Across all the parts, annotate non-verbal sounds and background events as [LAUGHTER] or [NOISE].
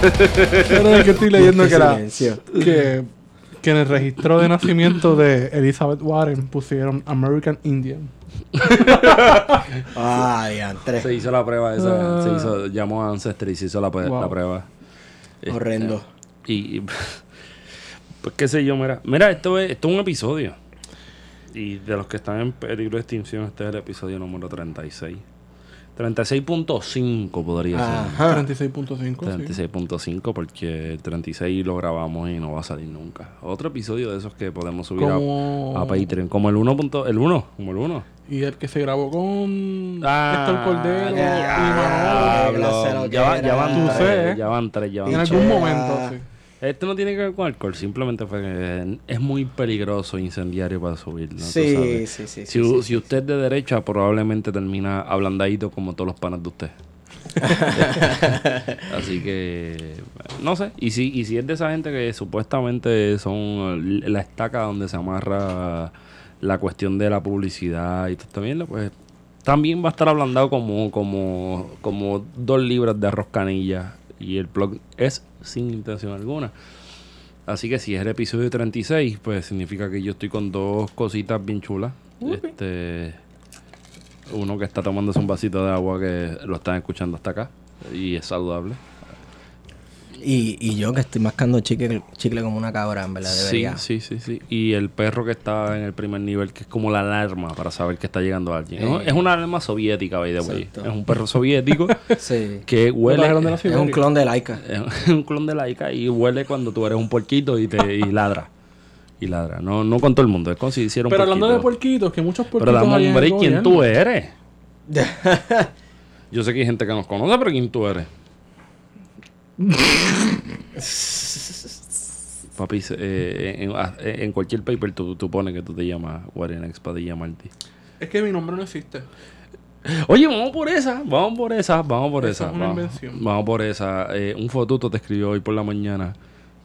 Pero es que estoy leyendo que, la, que, que en el registro de nacimiento de Elizabeth Warren pusieron American Indian. [LAUGHS] Ay, antes. Se hizo la prueba esa. Ah. Se hizo, llamó a Ancestry y se hizo la, pe- Wow. la prueba. Este, Horrendo. Y, y, [LAUGHS] pues qué sé yo, mira. Mira, esto es, esto es un episodio. Y de los que están en peligro de extinción, este es el episodio número 36. 36.5 podría Ajá. 36.5. sí. ser. 36.5 porque el 36 lo grabamos y no va a salir nunca. Otro episodio de esos que podemos subir a- Como, a, Patreon. Como el 1. punto- El 1. Como el 1. Y el que se grabó con Ah, Héctor Cordero ya, y Manolo. Ya, ya van tres. Ya van tres. Ya van En algún momento, sí. Esto no tiene que ver con alcohol, simplemente fue que es muy peligroso incendiario para subirlo. Sí, sí, sí. Si, sí, si usted es de derecha, probablemente termina ablandadito como todos los panas de usted. [LAUGHS] Así que, no sé. Y si, y si es de esa gente que supuestamente son la estaca donde se amarra la cuestión de la publicidad y todo bien, pues también va a estar ablandado como, como, como dos libras de arroz canilla. Y el blog es sin intención alguna. Así que si es el episodio 36, pues significa que yo estoy con dos cositas bien chulas. Este, uno que está tomándose un vasito de agua que lo están escuchando hasta acá y es saludable. Y, y yo que estoy mascando chicle, chicle como una cabra, en verdad, Sí, debería. sí, sí, sí. Y el perro que está en el primer nivel, que es como la alarma para saber que está llegando alguien. Eh. Es una alarma soviética, by the way. Es un perro soviético [LAUGHS] Sí. que huele. trajeron de la Es un clon de Laika. Es un clon de laica y huele cuando tú eres un puerquito y te y ladra. Y ladra. No, no con todo el mundo, es como si hiciera un Pero hablando de puerquitos, que muchos Pero puerquitos dame un break, ¿quién gobierno. tú eres? [LAUGHS] Yo sé que hay gente que nos conoce, pero ¿quién tú eres? [LAUGHS] Papi, eh, en, en cualquier paper tú, tú pones que tú te llamas Warren X Padilla Martí. Es que mi nombre no existe. Oye, vamos por esa, vamos por esa, vamos por Esa esa. es una vamos, invención. vamos por esa. Eh, un fotuto te escribió hoy por la mañana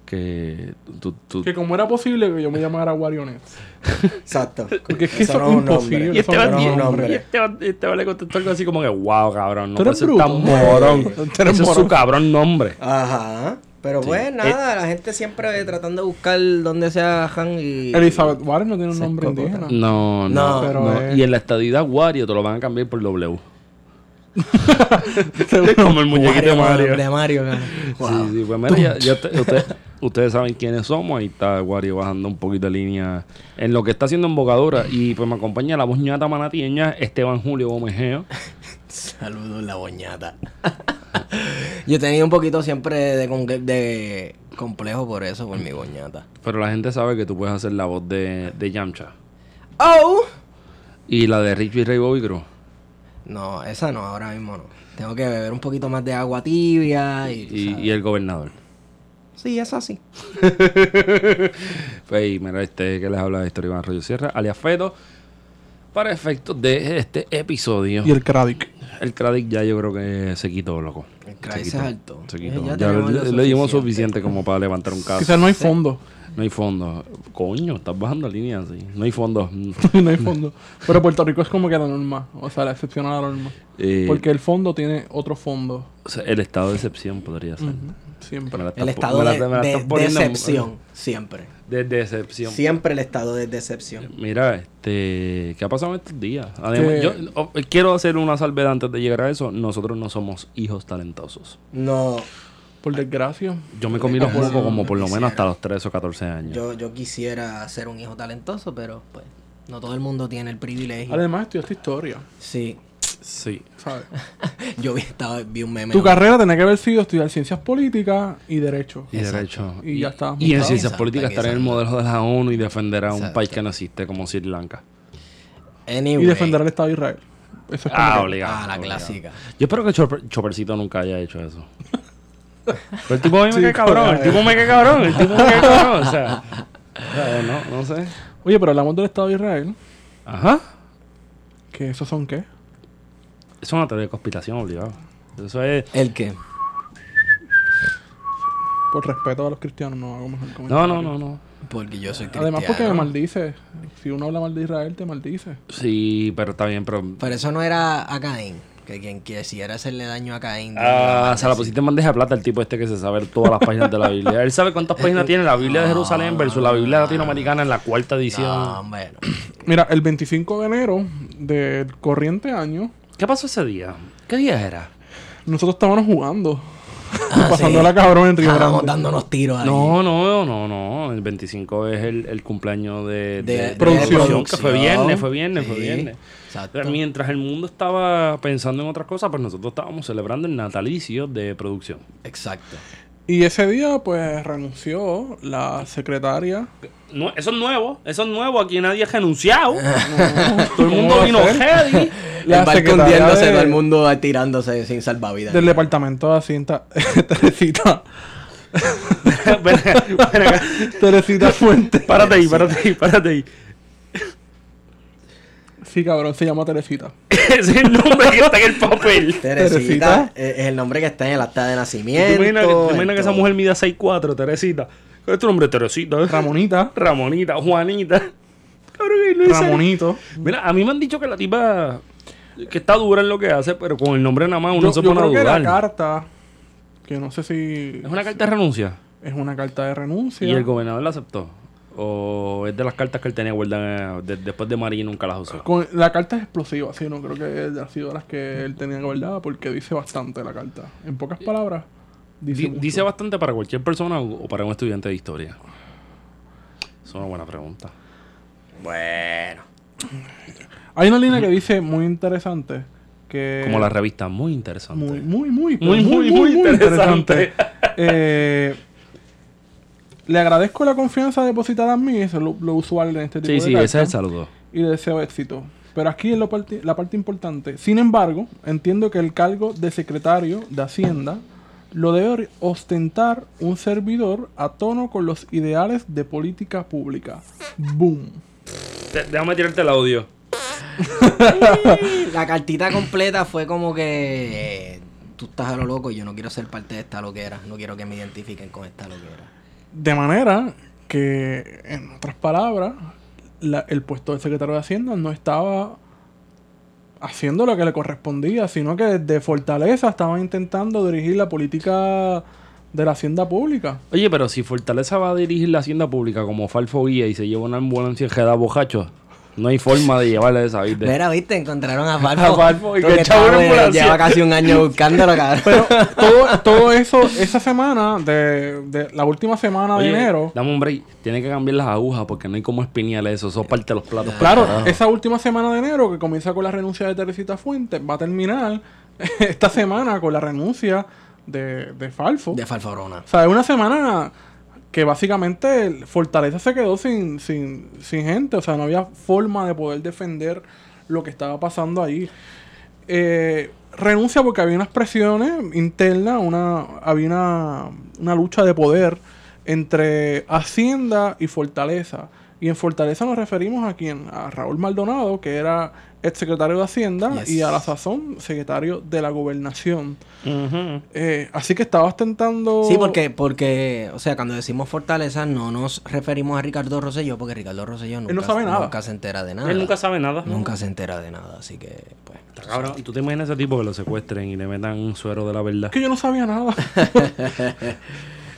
que tú... tú- Que como era posible que yo me llamara Warionet. [LAUGHS] Exacto. Porque es que eso no es es un nombre. imposible. y este va, no y- nombre. y este va- este le contestó algo así como que, wow, cabrón, no Tú puede eres ser bruto. tan [LAUGHS] morón. Tú eres Ese es su cabrón nombre. Ajá. Pero Sí. pues nada, la gente siempre tratando de buscar dónde sea Han y... Elizabeth Warren no tiene un nombre indígena. No, no, No, pero no. es- Y en la estadidad Wario te lo van a cambiar por W. [LAUGHS] Como el muñequito de Mario. De Mario, cara. Wow. Sí, sí, pues mira, ya, ya te- usted- ustedes saben quiénes somos. Ahí está Wario bajando un poquito de línea en lo que está haciendo embocadura. Y pues me acompaña la boñata manatieña, Esteban Julio Gomejeo. Saludos, la boñata. Yo tenido un poquito siempre de complejo por eso, por mi boñata. Pero la gente sabe que tú puedes hacer la voz de, de Yamcha. ¡Oh! Y la de Richie Ray Bobby Cruz. No, esa no, ahora mismo no. Tengo que beber un poquito más de agua tibia y... Y, el gobernador. Sí, es así. [LAUGHS] Pues, y mira, este que les habla de Historia Iván Arroyo Sierra, alias Fedo. Para efectos de este episodio. Y el Kradic. El Kradic ya yo creo que se quitó, loco. El Se Kradic quitó, es alto. Se Eh, quitó. ya Ya, le, le dimos suficiente. suficiente como para levantar un caso. Quizás no hay fondo. No hay fondo. Coño, estás bajando línea así. No hay fondo. [LAUGHS] no hay fondo. Pero Puerto Rico es como que la norma. O sea, la excepción a la norma. Eh, Porque el fondo tiene otro fondo. o sea, el estado de excepción podría ser. Siempre. Me la El estado de, de poniendo- decepción. Siempre. De decepción. Siempre el estado de decepción. Mira, este, ¿qué ha pasado en estos días? Además, yo oh, quiero hacer una salvedad antes de llegar a eso. Nosotros no somos hijos talentosos. No, Por desgracia. Yo me comí los mocos como por lo menos hasta los 13 o 14 años. yo, yo quisiera ser un hijo talentoso, pero pues no todo el mundo tiene el privilegio. Además, estudiaste historia. Sí. Sí. ¿Sabes? [LAUGHS] Yo vi, estaba, vi un meme. Tu carrera tenía que haber sido estudiar ciencias políticas y derecho. Y Exacto. derecho. Y ya está Y en ciencias políticas estar en el modelo de la ONU y defender a un Exacto. país que no existe como Sri Lanka. Y defender al Estado de Israel. Eso es como Ah, obligado. Ah, la obligado. clásica. Yo espero que Chopper- Choppercito nunca haya hecho eso. [LAUGHS] Pero el tipo a mí me cae cabrón, el tipo me cae cabrón, el tipo me cae cabrón. O sea, no, no sé. Oye, pero hablamos del Estado de Israel. Ajá. Que esos son qué? Eso es una teoría de conspiración obligado. Eso es. ¿El qué? Por respeto a los cristianos, no hago mejor No, comentario. no, no, no. Porque yo soy cristiano. Además, porque me maldice. Si uno habla mal de Israel, te maldice. Sí, pero está bien, pero. Pero eso no era a Caín. Que quien quisiera hacerle daño a Caín. Ah, se la pusiste en bandeja de plata el tipo este que se sabe todas las páginas de la Biblia. Él sabe cuántas [LAUGHS] páginas tiene la Biblia de Jerusalén versus la Biblia latinoamericana en la cuarta edición. No, bueno. [CLEARS THROAT] Mira, el 25 de enero del corriente año, ¿Qué pasó ese día? ¿Qué día era? nosotros estábamos jugando. Ah, [LAUGHS] pasando sí. la cabrón en Río Grande. dándonos tiros ahí. No, no, no, no. El 25 es el, el cumpleaños de, De- de producción. Que fue viernes, fue viernes, fue Sí, viernes. Exacto. Pero Mientras el mundo estaba pensando en otras cosas, pues nosotros estábamos celebrando el natalicio de producción. Exacto. Y ese día, pues, renunció la secretaria. No, eso es nuevo, eso es nuevo. Aquí nadie ha renunciado. [LAUGHS] Todo el mundo ¿Cómo va a vino ready. [LAUGHS] La el barco secretaria hundiéndose, de- todo el mundo tirándose sin salvavidas. Del departamento de Hacienda, [LAUGHS] Teresita. Ven acá, ven acá. Teresita Fuente. Párate ahí, párate ahí, párate ahí. Sí, cabrón, se llama Teresita. [LAUGHS] Ese es el nombre que está en el papel. [LAUGHS] Teresita es el nombre que está en el acta de ¿Tú nacimiento. te imaginas que, tú te imaginas en que esa mujer mida 6'4", Teresita? ¿Cuál es tu nombre? Teresita. Ramonita. [LAUGHS] Ramonita, Juanita. Cabrón, que no es Ramonito. Mira, a mí me han dicho que la tipa que está dura en lo que hace, pero con el nombre nada más uno Yo, se yo pone a creo que la dudar. carta, que no sé si Es una carta de renuncia. es una carta de renuncia. ¿Y el gobernador la aceptó? ¿O es de las cartas que él tenía guardadas de- después de María y nunca las usó? Con- la carta es explosiva, sí, no creo que ha sido las que él tenía guardada porque dice bastante la carta. En pocas palabras, dice, Di- mucho. ¿Dice bastante para cualquier persona o o para un estudiante de historia? Es una buena pregunta. Bueno. Hay una línea que dice muy interesante que Como la revista, muy interesante. muy muy muy pero Muy, muy, muy interesante. [LAUGHS] Eh, le agradezco la confianza depositada en mí, eso es lo, lo usual en este tipo sí, de sí, cartas, ese es el saludo. y le deseo éxito. Pero aquí es lo la parte importante. Sin embargo, entiendo que el cargo de secretario de Hacienda lo debe ostentar un servidor a tono con los ideales de política pública. Boom. Te- déjame tirarte el audio. La cartita completa fue como que eh, tú estás a lo loco y yo no quiero ser parte de esta loquera. No quiero que me identifiquen con esta loquera. De manera que, en otras palabras, la- el puesto de secretario de Hacienda no estaba haciendo lo que le correspondía, sino que desde Fortaleza estaban intentando dirigir la política de la Hacienda Pública. Oye, pero si Fortaleza va a dirigir la hacienda pública como Falfo Guía y se lleva una ambulancia en Jeddah bojacho, no hay forma de llevarle esa vida. Mira, viste, encontraron a Falfo. [LAUGHS] A Falfo, y que ambulancia. Lleva casi un año buscándolo, cabrón. Pero [LAUGHS] todo, todo eso, esa semana, de, de la última semana Oye, de enero, Dame un break. Tiene que cambiar las agujas porque no hay como espiñarle eso. Eso es parte de los platos. claro, esa última semana de enero que comienza con la renuncia de Teresita Fuentes, va a terminar [LAUGHS] esta semana con la renuncia de, de Falfo. De Falforona. O sea, es una semana que básicamente Fortaleza se quedó sin, sin, sin gente. O sea, no había forma de poder defender lo que estaba pasando ahí. Eh, renuncia porque había unas presiones internas, una, había una, una lucha de poder entre Hacienda y Fortaleza. Y en Fortaleza nos referimos a quién? A Raúl Maldonado, que era ex secretario de Hacienda Yes. y a la sazón secretario de la gobernación. Eh, así que estabas tentando. Sí, porque, porque, o sea, cuando decimos fortaleza no nos referimos a Ricardo Rosselló, porque Ricardo Rosselló nunca, no sabe nada. nunca se entera de nada. Él nunca sabe nada. Nunca se entera de nada, así que, pues. Cabrón, ¿y tú te imaginas ese tipo que lo secuestren y le metan un suero de la verdad? Que yo no sabía nada. [LAUGHS]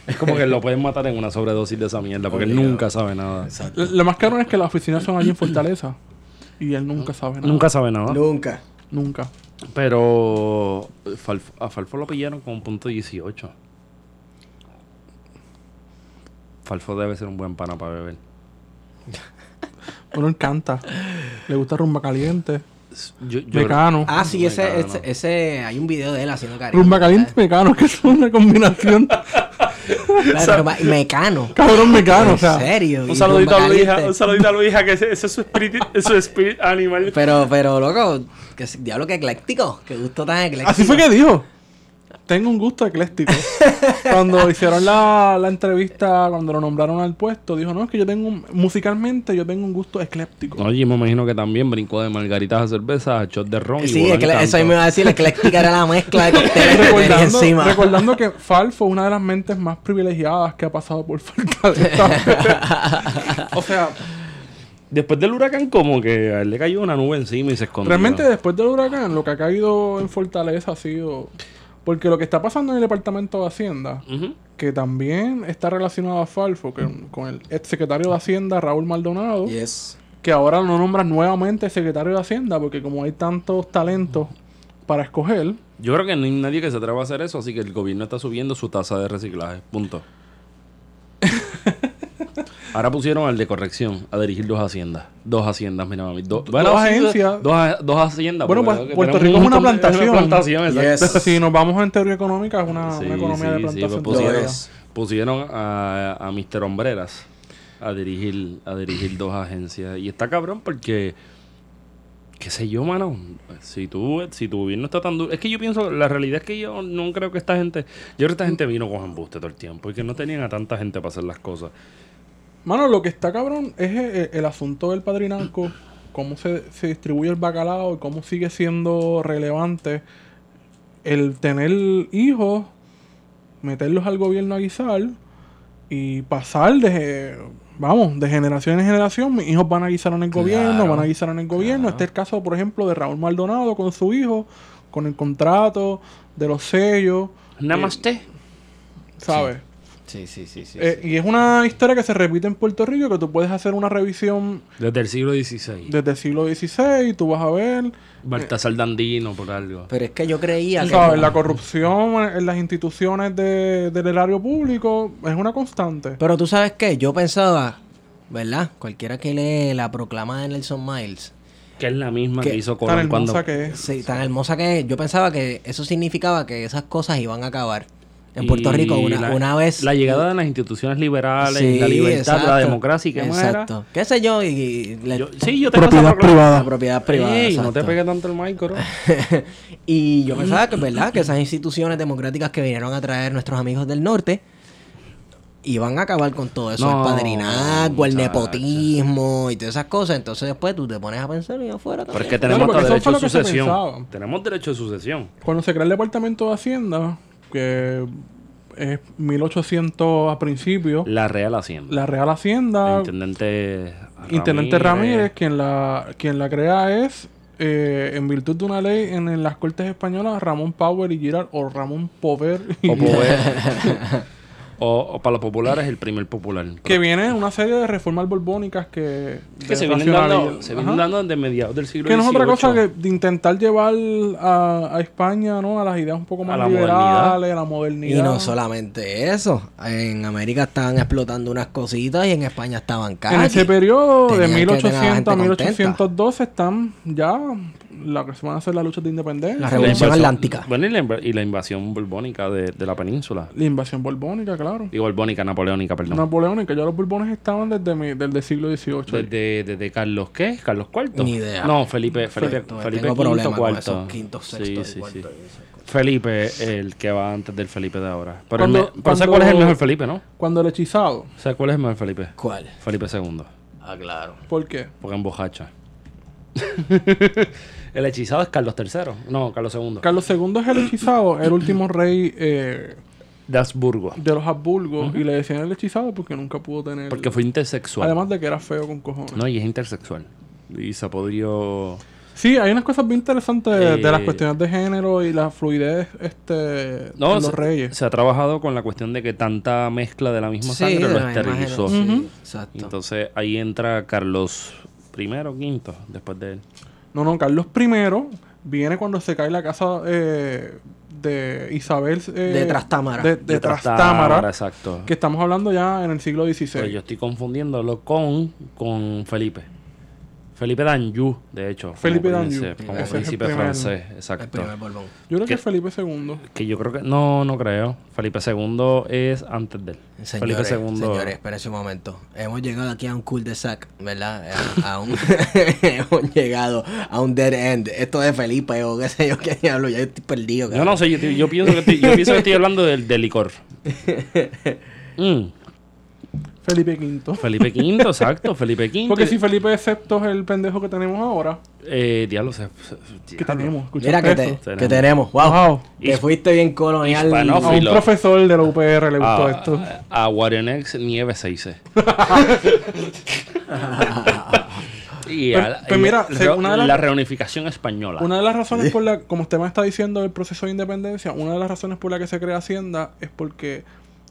Es como que lo pueden matar en una sobredosis de esa mierda porque él nunca sabe nada. Exacto. Lo más caro es que las oficinas son allí en Fortaleza. Y él nunca sabe nada. Nunca sabe nada. Nunca. Nunca. Pero Falf- a Falfo lo pillaron con un punto 18. Falfo debe ser un buen pana para beber. Uno encanta. Le gusta rumba caliente. Yo, yo- Mecano. Ah, sí, ese, Mecano. ese, ese- hay un video de él haciendo cariño. rumba caliente y mecano, [LAUGHS] que es una combinación. Claro, que- Mecano. Cabrón mecano, o sea. En serio. Un saludito a Luisa, un saludito a Luisa, que ese, ese es su espíritu, es su spirit animal. Pero, pero, loco, que diablo que ecléctico. Qué gusto tan ecléctico. Así fue que dijo. Tengo un gusto ecléctico. [LAUGHS] cuando hicieron la, la entrevista, cuando lo nombraron al puesto, dijo, no, es que yo tengo, un- musicalmente yo tengo un gusto ecléptico. Oye, me imagino que también brincó de margaritas a cerveza a shot de ron. y Sí, en eso ahí me iba a decir, ecléctica era la mezcla de cócteles que tenía encima. recordando que Fal fue una de las mentes más privilegiadas que ha pasado por Fortaleza. [LAUGHS] o sea, Después del huracán, como que a él le cayó una nube encima y se escondió. realmente después del huracán, lo que ha caído en Fortaleza ha sido... Porque lo que está pasando en el Departamento de Hacienda, que también está relacionado a Falfo, que, con el ex secretario de Hacienda, Raúl Maldonado, Yes. que ahora lo nombran nuevamente secretario de Hacienda, porque como hay tantos talentos para escoger, Yo creo que no hay nadie que se atreva a hacer eso, así que el gobierno está subiendo su tasa de reciclaje. Punto. Ahora pusieron al de corrección a dirigir dos haciendas. Dos haciendas, mira, mami. Do- Dos sí, agencias. Dos, a- dos haciendas. Bueno, pues, Puerto Rico es un una plantación. plantación, exacto. Yes. si nos vamos en teoría económica, es una, Sí, una economía sí, de sí, plantación. pues todavía. pusieron, pusieron a, a Mr. Hombreras a dirigir, a dirigir dos agencias. Y está cabrón porque, qué sé yo, mano, si tú, si tu gobierno está tan duro... Es que yo pienso, la realidad es que yo no creo que esta gente... Yo creo que esta gente vino con embuste todo el tiempo y que no tenían a tanta gente para hacer las cosas. Mano, lo que está cabrón es el, el asunto del padrinazgo, cómo se, se distribuye el bacalao y cómo sigue siendo relevante el tener hijos, meterlos al gobierno a guisar y pasar de, vamos, de generación en generación. Mis hijos van a guisar en el gobierno, van a guisar en el gobierno. Este es el caso, por ejemplo, de Raúl Maldonado con su hijo, con el contrato, de los sellos, Namaste. ¿sabes? Sí, sí, sí, sí. Eh, y es una historia que se repite en Puerto Rico, que tú puedes hacer una revisión Desde el siglo XVI. desde el siglo XVI, tú vas a ver, Baltasar Dandino por algo. Pero es que yo creía que... sabes, la corrupción en las instituciones de- del erario público es una constante. Pero tú sabes qué, yo pensaba, ¿verdad? Cualquiera que lee la proclama de Nelson Miles, Que es la misma que hizo Tan Colón hermosa cuando... que es. sí, tan hermosa que es, yo pensaba que eso significaba que esas cosas iban a acabar. En Y Puerto Rico, una, la- una vez... La llegada de las instituciones liberales, Sí, la libertad, la democracia y qué más era. Exacto. ¿Qué sé yo? Y, y le- Yo- sí, yo tengo Propiedad privada. la propiedad privada. Ey, no te pegues tanto el micro. [LAUGHS] y yo pensaba que, ¿verdad? Que esas instituciones democráticas que vinieron a traer nuestros amigos del norte iban a acabar con todo eso, No, el padrinazgo, el nepotismo y todas esas cosas. Entonces después tú te pones a pensar y afuera Pero es también. que tenemos porque eso fue derecho de sucesión. Tenemos derecho de sucesión. Cuando se crea el Departamento de Hacienda, que es 1800 a principio, La Real Hacienda. la Real Hacienda, Intendente Intendente Ramírez, quien la, quien la crea es, eh, en virtud de una ley en, en las Cortes Españolas, Ramón Power y Girard, o Ramón Pover y O, [LAUGHS] [LAUGHS] o, o para los populares, el primer popular. que viene en una serie de reformas borbónicas que... que se vienen, dando, se vienen Ajá. dando desde mediados del siglo Que no es otra XVIII. cosa que de intentar llevar a, a España ¿no? a las ideas un poco más la liberales, a la modernidad. Y no solamente eso. En América estaban explotando unas cositas y en España estaban caras. En ese periodo, de Tenían que tener a la 1800 a gente contenta. 1812, están ya la que se van a hacer las luchas de independencia. La Revolución Atlántica. Bueno, y la, inv- y la invasión borbónica de, de la península. La invasión borbónica, claro. Digo, borbónica, napoleónica, perdón. Napoleónica, ya los borbones estaban desde, mi- desde el siglo XVIII. Desde, desde Carlos, ¿qué? ¿Carlos IV? Ni idea. No, Felipe, Felipe, Felipe tengo problemas con cuarto. esos quintos, sextos Sí, y sí, cuartos sí. y esas cosas. Felipe, el que va antes del Felipe de ahora. Pero, Cuando- el me- pero ¿sabes cuando- cuál es el mejor Felipe, no? Cuando el hechizado, ¿Sabes cuál es el mejor Felipe? ¿Cuál? Felipe II. Ah, claro. ¿por qué? Porque embojacha. [LAUGHS] el hechizado es Carlos III. No, Carlos II. Carlos II es el hechizado, el último rey eh, de Habsburgo. de los Habsburgos. Y le decían el hechizado porque nunca pudo tener. Porque fue intersexual. Además de que era feo con cojones. No, y es intersexual. Y se podió... Sí, hay unas cosas bien interesantes de, de las Eh, cuestiones de género y la fluidez este, No, de los se, reyes. se ha trabajado con la cuestión de que tanta mezcla de la misma Sí, sangre lo esterilizó. sí. Exacto. Entonces ahí entra Carlos I o V después de él. No, no, Carlos I viene cuando se cae la casa eh, de Isabel. eh, De Trastámara. De, Trastámara. Exacto. Que estamos hablando ya en el siglo XVI. Pues yo estoy confundiéndolo con, con Felipe. Felipe d'Anjou, de hecho. como Felipe príncipe- d'Anjou, Como ese príncipe primer- francés, El exacto. Yo creo que es Felipe II. Que yo creo que. No, no creo. Felipe II es antes de él. Señores, Felipe II. señores, espérense un momento. Hemos llegado aquí a un cul de sac, ¿verdad? A, a un [LAUGHS] hemos llegado a un dead end. Esto de Felipe o qué sé yo qué diablo, ya estoy perdido. Yo no sé, yo, yo pienso que estoy, yo pienso que estoy hablando del, del licor. [LAUGHS] Mm, Felipe V. Felipe V, exacto, [LAUGHS] Felipe V. Porque si Felipe VI es el pendejo que tenemos ahora, Eh, diablo, se, se- ¿qué diablo. tenemos? Mira que, te- esto. que Tenemos. Wow. Wow. Que fuiste bien colonial. A un profesor de la UPR le gustó A, esto. a Guarionex Nieve 6. [LAUGHS] y Pues- a la- pues y mira, la, se- una de las- la reunificación española. Una de las razones por la, como usted me está diciendo del proceso de independencia, una de las razones por la que se crea Hacienda es porque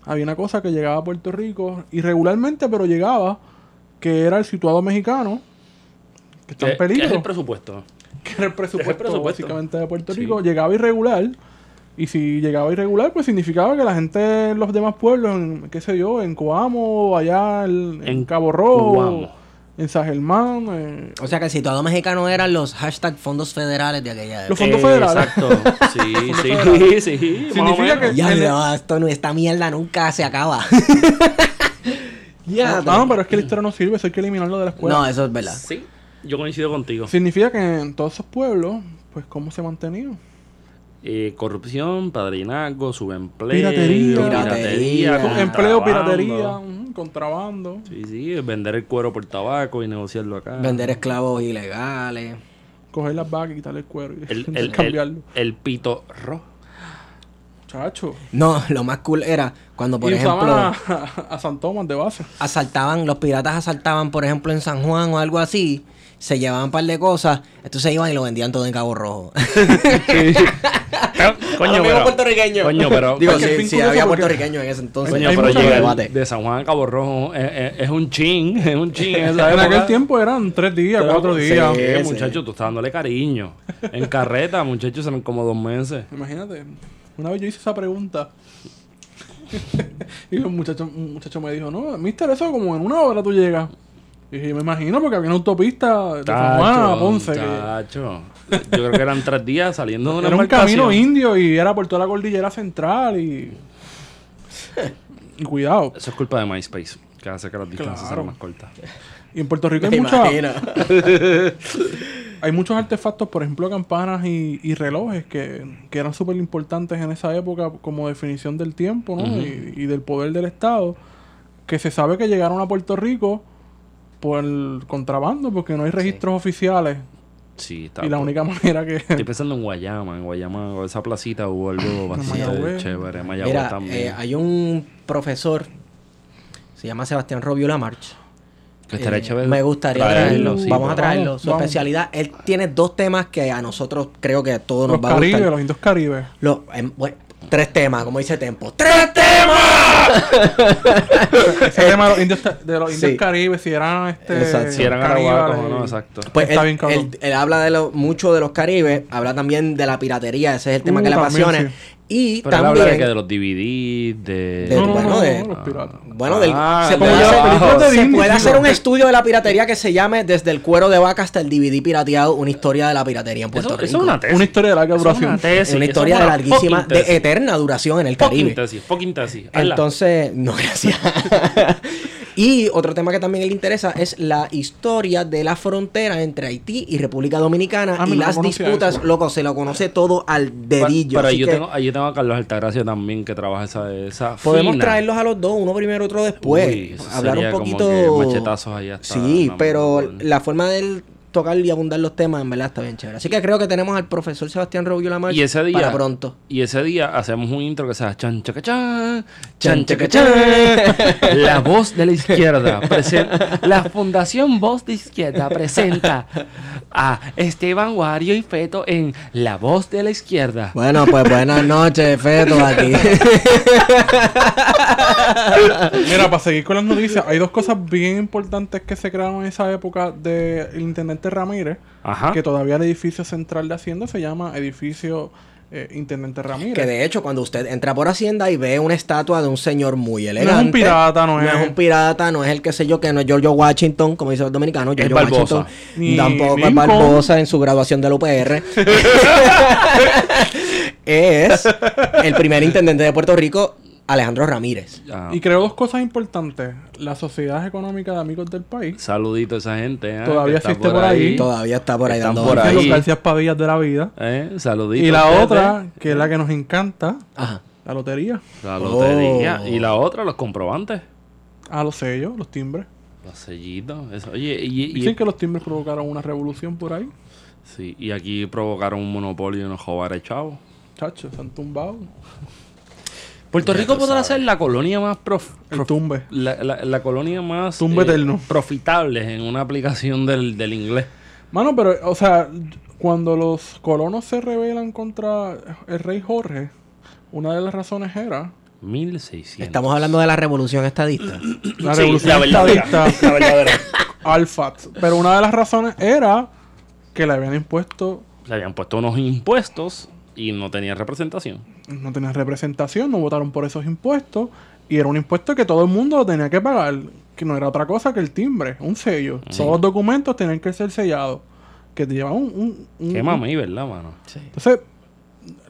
había una cosa que llegaba a Puerto Rico irregularmente, pero llegaba, que era el situado mexicano, que está ¿Qué- en qué es peligro, el presupuesto? que era el presupuesto, presupuesto. básicamente de Puerto Sí. Rico, llegaba irregular. Y si llegaba irregular, pues significaba que la gente en los demás pueblos, en, qué sé yo, en Coamo, allá en, en Cabo Rojo. En San Germán, eh, O sea que el situado mexicano eran los hashtag fondos federales de aquella Los época. fondos federales. Exacto. [LAUGHS] Sí, sí, federales. sí. o Significa que- Ya, no, esto no, esta mierda nunca se acaba. [LAUGHS] [LAUGHS] ya. No, pero es que la historia no sirve, eso hay que eliminarlo de la escuela. No, eso es verdad. Sí, yo coincido contigo. Significa que en todos esos pueblos, pues, ¿cómo se mantenía? Eh, corrupción, padrinazgo, subempleo, Piratería. Piratería. Empleo, piratería, contrabando. Sí, sí, vender el cuero por tabaco y negociarlo acá. Vender esclavos ilegales. Coger las vacas y quitarle el cuero y el, [LAUGHS] el, cambiarlo. el, el pito rojo. Chacho. No, lo más cool era cuando, por y ejemplo, a, a San Tomás de base. asaltaban, los piratas asaltaban, por ejemplo, en San Juan o algo así, se llevaban un par de cosas, entonces iban y lo vendían todo en Cabo Rojo. [LAUGHS] Coño, pero, [LAUGHS] puertorriqueño. Coño, pero, Digo, sí, sí, curioso había porque- puertorriqueños en ese entonces. coño, pero llegar de San Juan a Cabo Rojo es, es- es un chin, [LAUGHS] es un chin. en esa En época. aquel tiempo eran tres días, Pero, cuatro sí, días. Sí, muchacho, tú estás dándole cariño. En carreta, muchachos, eran como dos meses. Imagínate, una vez yo hice esa pregunta. y un muchacho, un muchacho me dijo, no, mister, eso como en una hora tú llegas. Y dije, me imagino porque había una autopista de San Juan a Ponce. que tacho. Yo creo que eran tres días saliendo de una era un camino indio y era por toda la cordillera central y... y [LAUGHS] cuidado. Eso es culpa de MySpace, que hace que las distancias Claro. sean más cortas. Y en Puerto Rico Me hay, mucha- imagino. [LAUGHS] hay muchos artefactos, por ejemplo, campanas y, y relojes que, que eran súper importantes en esa época como definición del tiempo ¿no? y, y del poder del Estado, que se sabe que llegaron a Puerto Rico por el contrabando, porque no hay registros oficiales. Sí, está. Y la única [LAUGHS] manera que... Estoy pensando en Guayama. En Guayama, o esa placita hubo algo bastante Mayagüez. chévere. Mayagüez Mira, también. eh, hay un profesor, se llama Sebastián Robio Lamarche. Eh, chévere me gustaría traerlo, traerlo. sí, vamos a vamos. traerlo. Su vamos. especialidad, él tiene dos temas que a nosotros creo que a todos los nos va a Caribes, gustar. los indios Caribes. Los- em, bueno, tres temas, como dice Tempo. ¡Tres temas! Ese tema de los indios, [LAUGHS] de los indios Sí. Caribes, si eran este, Exacto. Si eran caníbales arahuacos o y- no, exacto. Pues Está él, bien, cabrón. él- él habla de lo, mucho de los Caribes, habla también de la piratería, ese es el tema Uh, que le también, apasiona. sí. Y Pero también... habla de que de los DVD, de... de- No, no, bueno, no, de- no, los piratas. Bueno, del- Ah, se de puede, hacer, se puede hacer un estudio de la piratería que se llame Desde el cuero de vaca hasta el DVD pirateado, una historia de la piratería en Puerto Eso, Rico. eso es una tesis. Una historia de larga Eso es duración. una tesis. una historia es de larguísima, de eterna duración en el Fucking Caribe. tesis, fucking tesis. Entonces, no, gracias. [LAUGHS] y otro tema que también le interesa es la historia de la frontera entre Haití y República Dominicana Ah, y no las disputas, eso. loco, se lo conoce todo al dedillo. Pero así yo que tengo, ahí yo tengo a Carlos Altagracia también que trabaja esa, esa podemos fina. traerlos a los dos, uno primero, otro después. Uy, eso hablar un poquito. machetazos sí, pero la- la forma de él tocar y abundar los temas, en verdad, está bien chévere. Así que creo que tenemos al profesor Sebastián Rubio Lamarche Y ese día, para pronto. Y ese día hacemos un intro que sea chan chacachán, Chan, chan chacachán. La [LAUGHS] voz de la izquierda presenta. La Fundación Voz de Izquierda presenta a Esteban Wario y Feto en La Voz de la Izquierda. Bueno, pues buenas noches, Feto, aquí. [LAUGHS] [LAUGHS] Mira, para seguir con las noticias, hay dos cosas bien importantes que se crearon en esa época del intendente Ramírez, Ajá. que todavía el edificio central de Hacienda se llama edificio eh, intendente Ramírez. Que de hecho, cuando usted entra por Hacienda y ve una estatua de un señor muy elegante. pirata, no es. un pirata, no es el que sé yo, que no es George Washington, como dicen los dominicanos. George Barbosa. Washington. Ni Tampoco es. Barbosa en su graduación del UPR. [LAUGHS] [LAUGHS] es el primer intendente de Puerto Rico, Alejandro Ramírez. Ah, Y creo dos cosas importantes. La Sociedad Económica de Amigos del País. Saludito a esa gente. ¿eh? Todavía está existe por ahí. Todavía está por ahí Están dando por ahí. los García Padillas de la vida. ¿Eh? Saludito. Y la ustedes. otra, que es la que nos encanta, Ajá. la lotería. La lotería. Oh. Y la otra, los comprobantes. A los sellos, los timbres. Los sellitos. Eso. Oye, y, y- Dicen que los timbres provocaron una revolución por ahí. sí, y aquí provocaron un monopolio y unos jovares chavos. Chacho, se han tumbado. Puerto Ya Rico podrá sabes. ser la colonia más prof- El prof- tumbe. la, la- la colonia más Tumbe eterno. profitable en una aplicación del, del inglés. Mano, pero, o sea, cuando los colonos se rebelan contra el rey Jorge, una de las razones era 1600. Estamos hablando de la revolución estadista. [CLEARS THROAT] la Sí, revolución la verdadera, estadista, la verdadera. [LAUGHS] Alfat. Pero una de las razones era que le habían impuesto, Le habían puesto unos impuestos y no tenía representación. No tenían representación, no votaron por esos impuestos, y era un impuesto que todo el mundo lo tenía que pagar, que no era otra cosa que el timbre, un sello. Todos los documentos tenían que ser sellados, que te llevan un... un- un- Qué mamey, ¿verdad, mano? Entonces,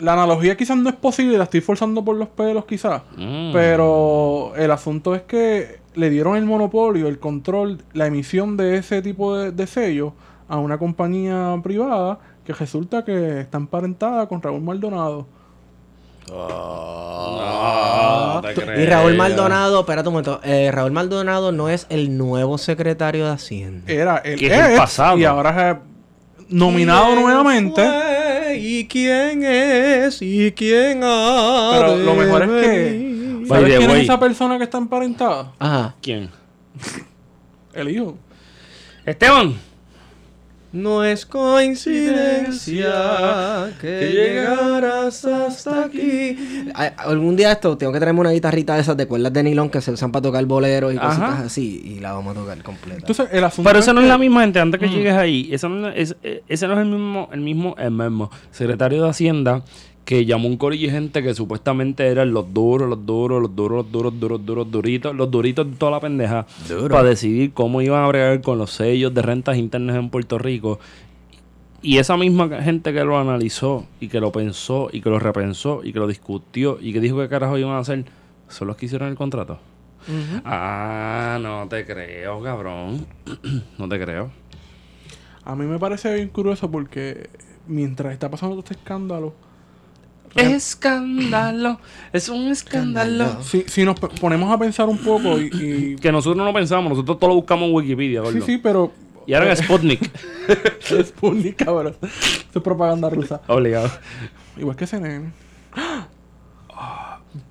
la analogía quizás no es posible, la estoy forzando por los pelos quizás, Mm. pero el asunto es que le dieron el monopolio, el control, la emisión de ese tipo de, de sellos a una compañía privada que resulta que está emparentada con Raúl Maldonado. No, te Y Raúl. Maldonado, espérate un momento, eh, Raúl Maldonado no es el nuevo secretario de Hacienda. Era el Que es el pasado. y ahora es nominado ¿Quién nuevamente. fue? ¿Y quién es? ¿Y quién ha Pero de lo mejor es que ¿Sabes quién way. es esa persona que está emparentada? Ajá. ¿Quién? El hijo. Esteban. No es coincidencia que llegaras hasta aquí. Algún día esto, tengo que traerme una guitarrita de esas de cuerdas de nylon que se usan para tocar boleros y Ajá. cositas así. Y la vamos a tocar completa. Entonces, el asunto Pero eso no que- es la misma gente, antes que llegues ahí, eso no es, es- ese no es el mismo, el mismo, el mismo secretario de Hacienda que llamó un corillo de gente que supuestamente eran los duros, los duros, los duros, los duros, duros, duros, duritos, los duritos de toda la pendeja, Duro. para decidir cómo iban a bregar con los sellos de rentas internas en Puerto Rico. Y esa misma gente que lo analizó y que lo pensó y que lo repensó y que lo discutió y que dijo que carajo iban a hacer, son los que hicieron el contrato. Ah, no te creo, cabrón. [CLEARS THROAT] no te creo. A mí me parece bien curioso porque mientras está pasando todo este escándalo, Escándalo, es un escándalo. Si, si nos ponemos a pensar un poco y... y- Que nosotros no pensamos, nosotros todo lo buscamos en Wikipedia, sí, gordo. sí, pero... Y ahora en Sputnik. es [LAUGHS] Sputnik, cabrón. Eso es propaganda rusa. Obligado. Igual que CNN.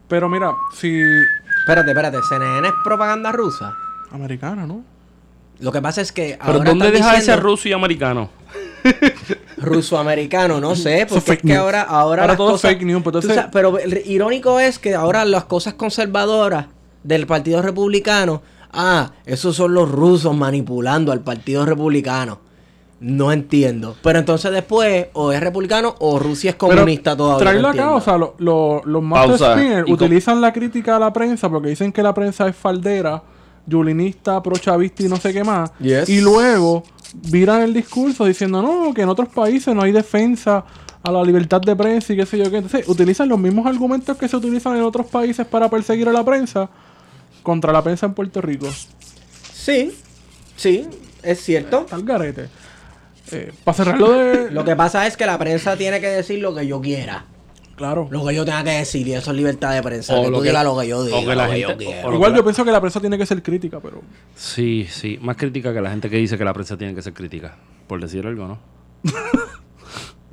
Pero mira, si... Espérate, espérate, CNN es propaganda rusa. Americana, ¿no? Lo que pasa es que Pero ahora ¿dónde deja ese diciendo ruso y americano? [LAUGHS] ruso-americano? No sé, porque es que news. ahora, ahora, Ahora las todo es cosas- fake news, pero Tú entonces- sabes, pero el irónico es que ahora las cosas conservadoras del Partido Republicano, ah, esos son los rusos manipulando al Partido Republicano. No entiendo. Pero entonces después, o es republicano o Rusia es Pero comunista todavía. Traerlo no acá, o sea, lo- lo- los co- utilizan la crítica a la prensa porque dicen que la prensa es faldera, yulinista, prochavista y no sé qué más. Yes. Y luego viran el discurso diciendo, no, que en otros países no hay defensa a la libertad de prensa y qué sé yo qué. Entonces, utilizan los mismos argumentos que se utilizan en otros países para perseguir a la prensa contra la prensa en Puerto Rico. Sí, sí, es cierto. Tal garete. Eh, para cerrarlo de... Lo que pasa es que la prensa tiene que decir lo que yo quiera. Claro. Lo que yo tenga que decir, y eso es libertad de prensa. O que lo tú que- digas lo que yo diga. o que la lo que gente- yo o Igual yo pienso que la prensa tiene que ser crítica, pero... Sí, sí. Más crítica que la gente que dice que la prensa tiene que ser crítica. Por decir algo, ¿no? [LAUGHS]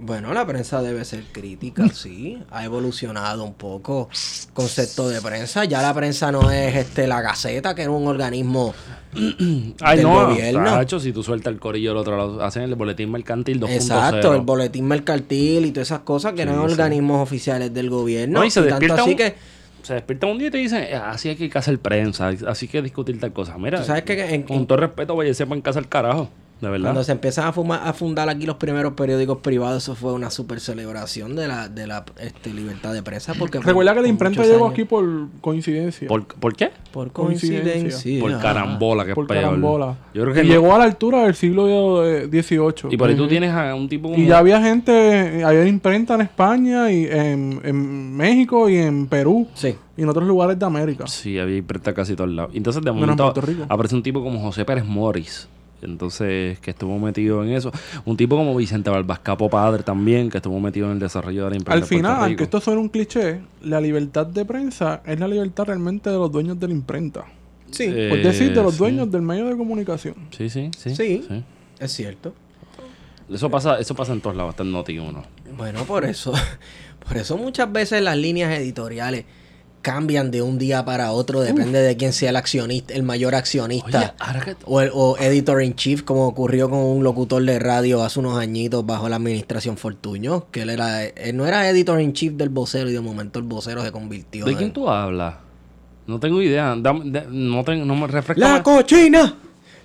Bueno, la prensa debe ser crítica, [LAUGHS] sí. Ha evolucionado un poco concepto de prensa. Ya la prensa no es este la Gaceta, que era un organismo [CLEARS THROAT] Ay, del no. gobierno. Si tú sueltas el corillo del otro lado, hacen el boletín mercantil 2.0. Exacto, el boletín mercantil y todas esas cosas que Sí, eran sí. organismos oficiales del gobierno. No, y se despierta así un- que, Se despierta un día y te dicen, "Ah, así hay que hacer prensa, así hay que discutir tal cosa. Mira, Tú sabes que en- con en- todo respeto, vaya, sepan casa el carajo. De verdad. Cuando se empiezan a, fuma- a fundar aquí los primeros periódicos privados, eso fue una super celebración de la, de la este, libertad de prensa. Porque por- Recuerda que la imprenta llegó aquí por coincidencia. ¿Por, ¿Por qué? por coincidencia. Por carambola, que es por peor. carambola. Yo creo que y no- llegó a la altura del siglo XVIII. Y por ahí tú tienes a un tipo como... Y ya había gente, había imprenta en España y en, en México y en Perú Sí. y en otros lugares de América. Sí, había imprenta casi todos lados. Entonces, de Menos en momento, Puerto Rico. aparece un tipo como José Pérez Morris. Entonces, que estuvo metido en eso. Un tipo como Vicente Barbascapo Padre también, que estuvo metido en el desarrollo de la imprenta Al final, aunque esto suene un cliché, la libertad de prensa es la libertad realmente de los dueños de la imprenta. Sí, Eh, Por decir, de los sí. dueños del medio de comunicación. Sí, sí, sí. Sí. es cierto. Eso pasa, eso pasa en todos lados, hasta en Noti 1. Bueno, por eso, [LAUGHS] por eso muchas veces las líneas editoriales cambian de un día para otro, depende de quién sea el accionista, el mayor accionista. Oye, que... O, el, o editor in chief, como ocurrió con un locutor de radio hace unos añitos bajo la administración Fortuño, que él era, él no era editor in chief del vocero y de momento el vocero se convirtió ¿De en quién tú hablas? No tengo idea. Dame- de- no, tengo, no me refresca. la más. cochina,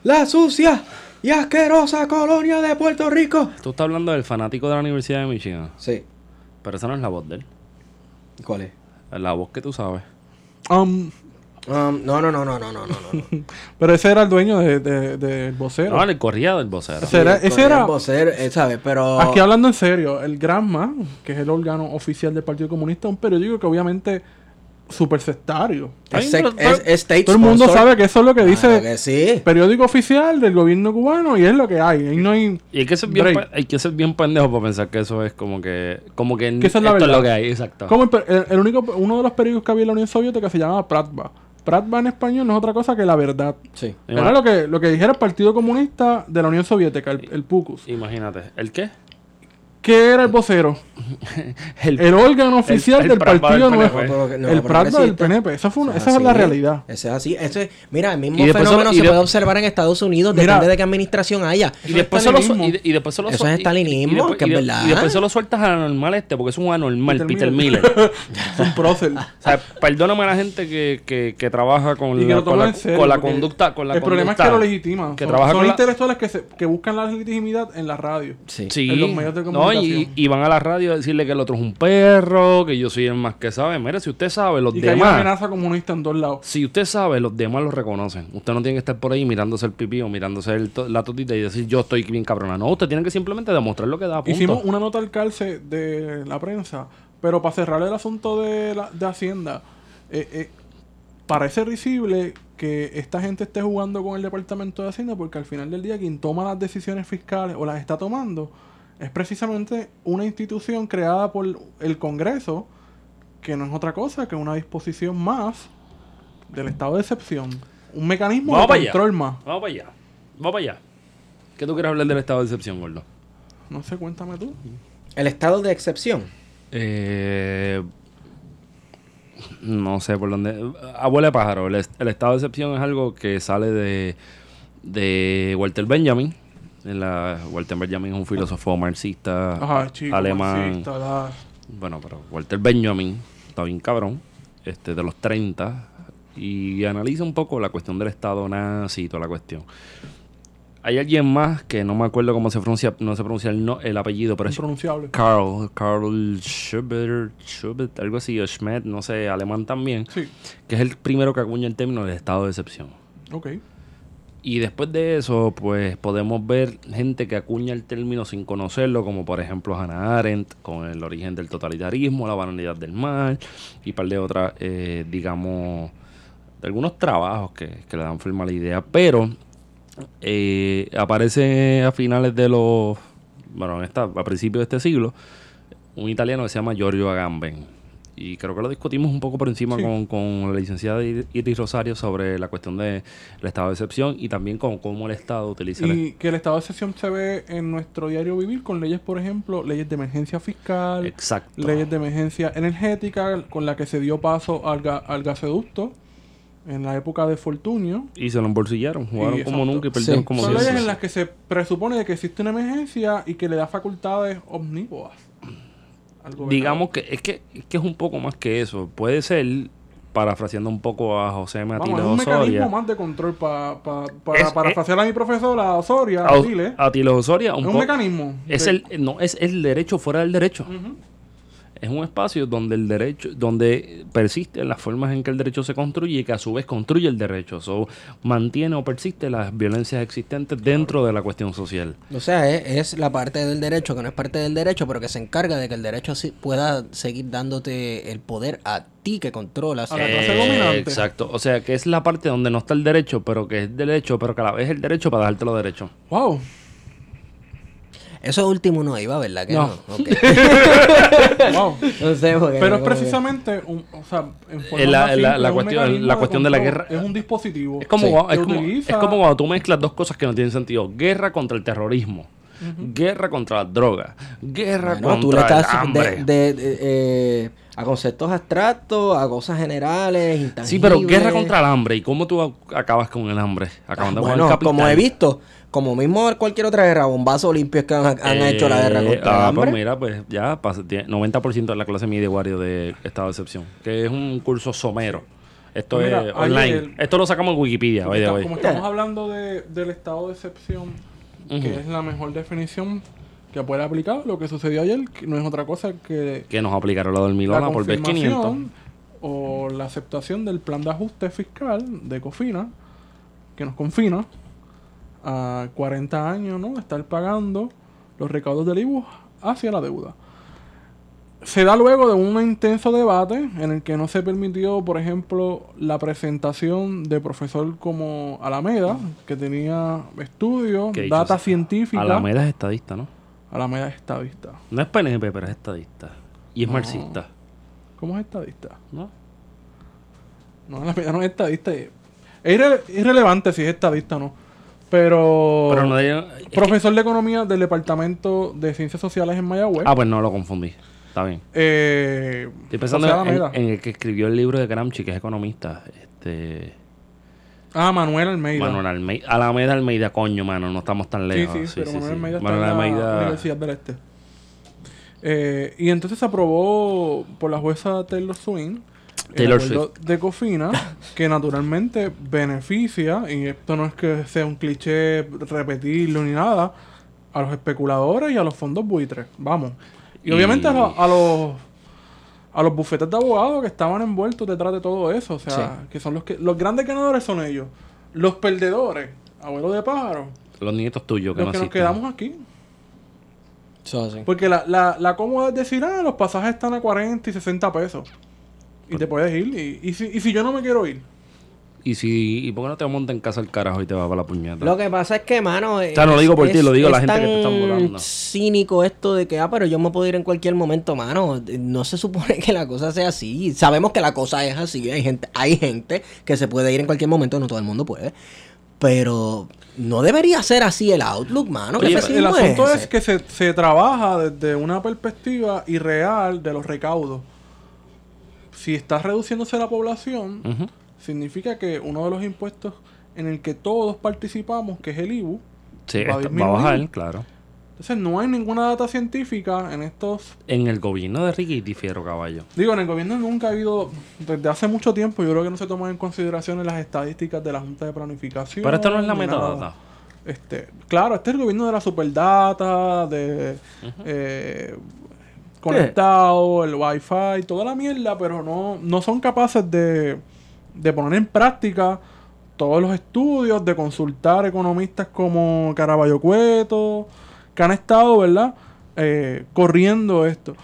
la sucia y asquerosa colonia de Puerto Rico. Tú estás hablando del fanático de la Universidad de Michigan. Sí. Pero esa no es la voz de él. ¿Cuál es? la voz que tú sabes. Um, um, no, no, no, no, no, no, no. [LAUGHS] pero ese era el dueño del de, de, del vocero. No, le corría del vocero. Ese era, ese era el vocero, eh, ¿sabes? Pero... Aquí hablando en serio, el Granma, que es el órgano oficial del Partido Comunista, un periódico que obviamente súper sectario. Es, es- es state Todo el mundo sabe que eso es lo que dice Claro que sí. periódico oficial del gobierno cubano y es lo que hay. Ahí no hay... Y hay que ser bien, hay que ser bien pendejo para pensar que eso es como que... Como que, Que es esto verdad. lo que hay, exacto. Como el, el- el único, uno de los periódicos que había en la Unión Soviética se llamaba Pratva. Pratva en español no es otra cosa que la verdad. Sí. Era lo que, lo que dijera el Partido Comunista de la Unión Soviética, el, el PUCUS. Imagínate. ¿El qué? ¿Qué era el vocero? [LAUGHS] El, El órgano oficial el del Partido Nuevo. El no del. PNP. Esa, fue una- Eso esa es la realidad. Ese es así. Ese, mira, el mismo fenómeno se de- puede observar en Estados Unidos, Mira. depende de qué administración haya. y después solo su- y, después Eso es y- estalinismo, y después- que es verdad. Y después solo sueltas al anormal este, porque es un anormal, Peter Peter, Miller. Miller. [LAUGHS] Es un prócer. O sea, perdóname a la gente que, que, que trabaja con que la, lo con la, serio. con la conducta. Con la el problema es que lo legitiman. que son trabaja son intelectuales que, se, que buscan la legitimidad en la radio. Sí. Sí, en los medios de no, y, y van a la radio a decirle que el otro es un perro, que yo soy el más que sabe. Mire, si usted sabe, los Y que hay una demás. amenaza comunista en dos lados. Si usted sabe, los demás lo reconocen. Usted no tiene que estar por ahí mirándose el pipí o mirándose el to- la totita y decir yo estoy bien cabrona. No, usted tiene que simplemente demostrar lo que da. Punto. Hicimos una nota al calce de la prensa, pero para cerrar el asunto de, la, de Hacienda, eh, eh, parece risible que esta gente esté jugando con el Departamento de Hacienda porque al final del día quien toma las decisiones fiscales o las está tomando es precisamente una institución creada por el Congreso que no es otra cosa que una disposición más del estado de excepción. Un mecanismo Vamos de para allá. control más. Vamos para allá. Vamos para allá. ¿Qué tú quieres hablar del estado de excepción, gordo? No sé, cuéntame tú. El estado de excepción. Eh, no sé por dónde. Abuela de pájaro. El, el estado de excepción es algo que sale de, de Walter Benjamin. En la, Walter Benjamin es un filósofo marxista Ajá, chico, alemán. marxista, la- Bueno, pero Walter Benjamin está bien cabrón, este, de los 30, y analiza un poco la cuestión del Estado nazi y toda la cuestión. Hay alguien más que no me acuerdo cómo se pronuncia, no se pronuncia el, no- el apellido, pero es impronunciable. Karl, Karl Schubert, Schubert, algo así, o Schmidt, no sé, alemán también, Sí, que es el primero que acuña el término del estado de excepción. ok. Y después de eso, pues podemos ver gente que acuña el término sin conocerlo, como por ejemplo Hannah Arendt, con el origen del totalitarismo, la banalidad del mal, y par de otras, eh, digamos, de algunos trabajos que, que le dan forma a la idea. Pero eh, aparece a finales de los, bueno, en esta, a principios de este siglo, un italiano que se llama Giorgio Agamben. Y creo que lo discutimos un poco por encima Sí. con, con la licenciada Ir- Iris Rosario sobre la cuestión del estado de excepción y también con cómo el Estado utiliza el Y que el estado de excepción se ve en nuestro diario vivir con leyes, por ejemplo, leyes de emergencia fiscal, Exacto. leyes de emergencia energética, con la que se dio paso al, ga- al gasoducto en la época de Fortunio. Y se lo embolsillaron, jugaron Y como nunca y perdieron Sí. como Son leyes en las que se presupone de que existe una emergencia y que le da facultades omnívoras Digamos que es, que es que es un poco más que eso. Puede ser parafraseando un poco a José Matilde es un mecanismo Osoria. más de control pa- pa- Es- para parafrasear a mi profesora Osoria, A, Chile. a Tilo Osoria, un Es un mecanismo. Es de- el, no, es el derecho fuera del derecho. Es un espacio donde el derecho, donde persiste las formas en que el derecho se construye y que a su vez construye el derecho. So, mantiene o persiste las violencias existentes dentro de la cuestión social. O sea, es, es la parte del derecho que no es parte del derecho, pero que se encarga de que el derecho pueda seguir dándote el poder a ti que controlas. A la clase dominante. Exacto. O sea, que es la parte donde no está el derecho, pero que es derecho, pero que a la vez es el derecho para dejártelo derecho. Wow. Eso último no iba, ¿verdad? Que No. no. Ok. [LAUGHS] wow. no sé, porque Pero es precisamente, un, o sea, en forma Eh, la- la- la cuestión- la cuestión de la guerra- Es un dispositivo. Es como, Sí. es, como, utiliza- es como cuando tú mezclas dos cosas que no tienen sentido. Guerra contra el terrorismo. Guerra contra las drogas. Guerra Bueno, tú le contra el hambre. de, de- de- eh, a conceptos abstractos, a cosas generales, intangibles. Sí, pero guerra contra el hambre. ¿Y cómo tú ac- acabas con el hambre? Acabando con el Bueno, capital. como he visto, como mismo cualquier otra guerra, bombazos limpios que han, han hecho la guerra Eh, contra ah, el hambre. Pues mira, pues ya pasa- tiene 90% de la clase media Wario de estado de excepción. Que es un curso somero. Esto Pues mira, es online. Esto lo sacamos en Wikipedia. The está- way. como estamos hablando de, del estado de excepción, que es la mejor definición que puede aplicar, lo que sucedió ayer, que no es otra cosa que Que nos aplicaron la la dormilona por vez 500. confirmación o la aceptación del plan de ajuste fiscal de Cofina, que nos confina a 40 años, ¿no? Estar pagando los recaudos del IBU hacia la deuda. Se da luego de un intenso debate en el que no se permitió, por ejemplo, la presentación de profesor como Alameda, que tenía estudios, data científica. Alameda es estadista, ¿no? Alameda es estadista. No es PNP, pero es estadista. Y es marxista. ¿Cómo es estadista? ¿No? No, Alameda no es estadista. Es irre- irrelevante si es estadista o no. Pero, Pero no de- profesor de economía del Departamento de Ciencias Sociales en Mayagüez. Ah, pues no, lo confundí. Está bien. Eh, Estoy pensando en, el que escribió el libro de Gramsci, que es economista. Este... Ah, Manuel Almeida. Manuel Almeida. Alameda Almeida, coño, mano. No estamos tan Sí, lejos. sí, pero Manuel sí. Está Manuel en la Almeida- Universidad del Este. Eh, y entonces se aprobó por la jueza Taylor Swain el acuerdo de Cofina, que naturalmente beneficia, y esto no es que sea un cliché repetirlo ni nada, a los especuladores y a los fondos buitres. Vamos. Y, Y- obviamente a, los- a los a los bufetes de abogados que estaban envueltos detrás de todo eso. O sea, Sí. que son los que los grandes ganadores son ellos. Los perdedores, abuelo de pájaro, Los nietos tuyos que los no que nos quedamos aquí. Porque la, la, la cómoda es decir, ah, los pasajes están a 40 y 60 pesos. Y te puedes ir. Y, y, si, y si yo no me quiero ir. ¿Y, si, ¿Y por qué no te montas en casa el carajo y te vas para la puñeta? Lo que pasa es que, mano. O sea, no lo digo por ti, lo digo a la gente que te están tan volando. cínico esto de que, ah, pero yo me puedo ir en cualquier momento, mano. No se supone que la cosa sea así. Sabemos que la cosa es así. Hay gente, hay gente que se puede ir en cualquier momento, no todo el mundo puede. Pero no debería ser así el outlook, mano. ¿Qué Oye, el asunto es que se, se trabaja desde una perspectiva irreal de los recaudos. Si está reduciéndose la población, significa que uno de los impuestos en el que todos participamos, que es el IBU, Sí, Va a va bajar, claro. entonces no hay ninguna data científica en estos En el gobierno de Ricky Difiero Caballo. Digo, en el gobierno nunca ha habido, desde hace mucho tiempo, yo creo que no se toman en consideración las estadísticas de la Junta de Planificación. Pero esto no es la nada. metadata. Este, claro, este es el gobierno de la superdata, de eh, conectado, el wifi, toda la mierda, pero no, no son capaces de, de poner en práctica todos los estudios, de consultar economistas como Caraballo Cueto, que han estado, ¿verdad? Eh, corriendo esto.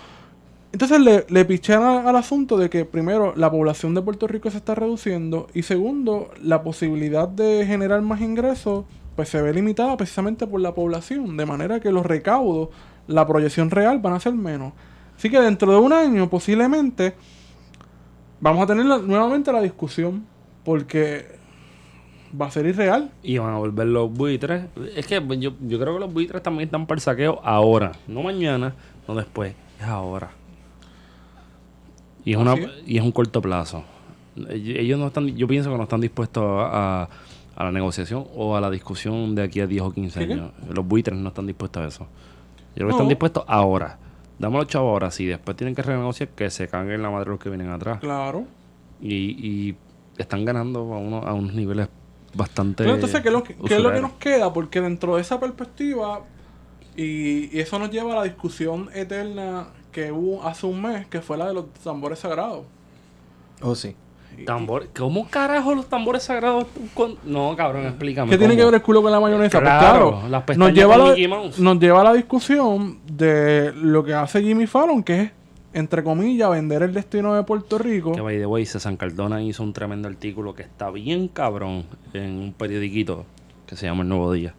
Entonces le, le pichean a- al asunto de que primero la población de Puerto Rico se está reduciendo y segundo la posibilidad de generar más ingresos pues se ve limitada precisamente por la población, de manera que los recaudos, la proyección real van a ser menos. Así que dentro de un año posiblemente vamos a tener la- nuevamente la discusión porque va a ser irreal. Y van a volver los buitres. Es que pues, yo, yo creo que los buitres también están para el saqueo ahora. No mañana, no después. Es ahora. Y es, una, es. y es un corto plazo. Ell- Ellos no están, yo pienso que no están dispuestos a, a- la negociación o a la discusión de aquí a 10 o 15 ¿Qué, qué? años. Los buitres no están dispuestos a eso. Yo creo que están dispuestos ahora. Damos los chavos ahora. Si después tienen que renegociar, que se caguen la madre los que vienen atrás. Claro. Y, y están ganando a, uno, a unos niveles bastante. Pero entonces, ¿qué es, lo que, qué es lo que nos queda? Porque dentro de esa perspectiva, y, y eso nos lleva a la discusión eterna que hubo hace un mes, que fue la de los tambores sagrados. Oh, sí. Tambor- ¿Cómo carajo los tambores sagrados? con- No, cabrón, explícame. ¿Qué tiene cómo. que ver el culo con la mayonesa? Pues Claro, claro, las pestañas nos lleva, la, nos lleva a la discusión de lo que hace Jimmy Fallon, que es, entre comillas, vender el destino de Puerto Rico. Que by the way, César Cardona hizo un tremendo artículo que está bien cabrón en un periodiquito que se llama El Nuevo Día.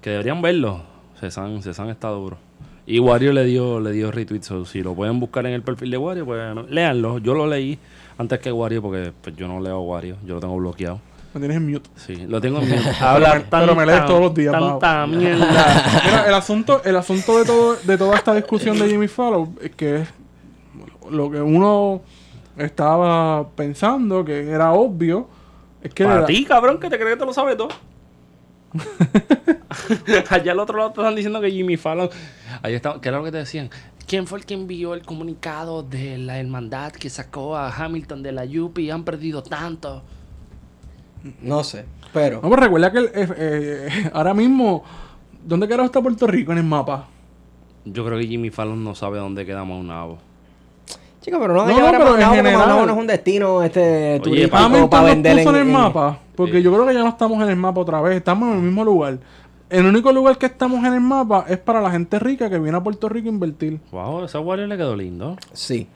Que deberían verlo. César, César está duro. Y Wario le dio, le dio retweet. so, si lo pueden buscar en el perfil de Wario, pues léanlo. Yo lo leí antes que Wario porque pues, yo no leo Wario. Yo lo tengo bloqueado. Me tienes en mute. Sí, lo tengo en mi... [LAUGHS] Habla pero me lees todos los días, Tanta [LAUGHS] mierda. Mira, el asunto, el asunto de todo, de toda esta discusión de Jimmy Fallon es que es lo que uno estaba pensando, que era obvio, es que Para ti, cabrón, que te crees que te lo sabes todo. [LAUGHS] Allá al otro lado te están diciendo que Jimmy Fallon. Ahí está, ¿qué era lo que te decían? ¿Quién fue el que envió el comunicado de la hermandad que sacó a Hamilton de la UP y han perdido tanto? No sé, pero... No, pero recuerda que el- eh, eh, [LAUGHS] ahora mismo, ¿dónde carajo está Puerto Rico en el mapa? Yo creo que Jimmy Fallon no sabe dónde queda Maunabo. Chico, pero no, No, no, pero en general- no es un destino este, turístico Hamilton para vender puso en, el en- mapa, porque Sí. yo creo que ya no estamos en el mapa otra vez, estamos en el mismo lugar. El único lugar que estamos en el mapa es para la gente rica que viene a Puerto Rico a invertir. Wow, ese Wario le quedó lindo. Sí.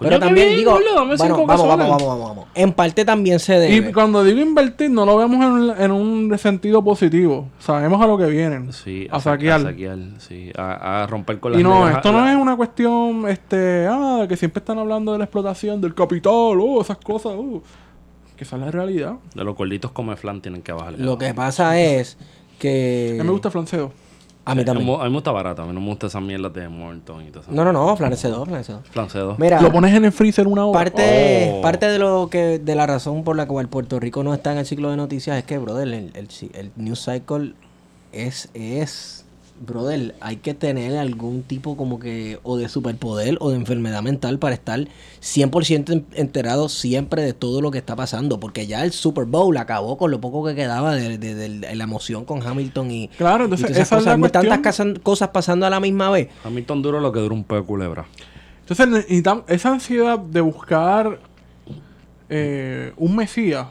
Pero también bien, digo, boludo, bueno, vamos, vamos, vamos, vamos, vamos. En parte también se Y debe. cuando digo invertir, no lo vemos en, un- en un sentido positivo. Sabemos a lo que vienen. Sí, a sa- saquear. A saquear, sí. A, a romper con las Y no, esto no es una cuestión, este, ah, que siempre están hablando de la explotación del capital, oh, esas cosas, oh. Que esa es la realidad. De los gorditos come flan tienen que bajarle. Lo que pasa es que... A mí me gusta el flanceo. A mí A también. mí, a mí me gusta barato. A mí no me gusta esas mierdas de Morton y todo eso. No, no, no, flanecedor, flanecedor. Flancedo. Mira, Lo pones en el freezer una hora. parte, Oh. parte de lo que de la razón por la cual Puerto Rico no está en el ciclo de noticias es que, brother, el, el, el news cycle es, es, brother, hay que tener algún tipo como que o de superpoder o de enfermedad mental para estar 100% en- enterado siempre de todo lo que está pasando, porque ya el Super Bowl acabó con lo poco que quedaba de, de- de- de la emoción con Hamilton y, Claro, y entonces todas esas esa es la cosas, Hay tantas casan- cosas pasando a la misma vez. Hamilton duro lo que dura un pedo de culebra. Entonces necesitamos esa ansiedad de buscar eh, un mesías.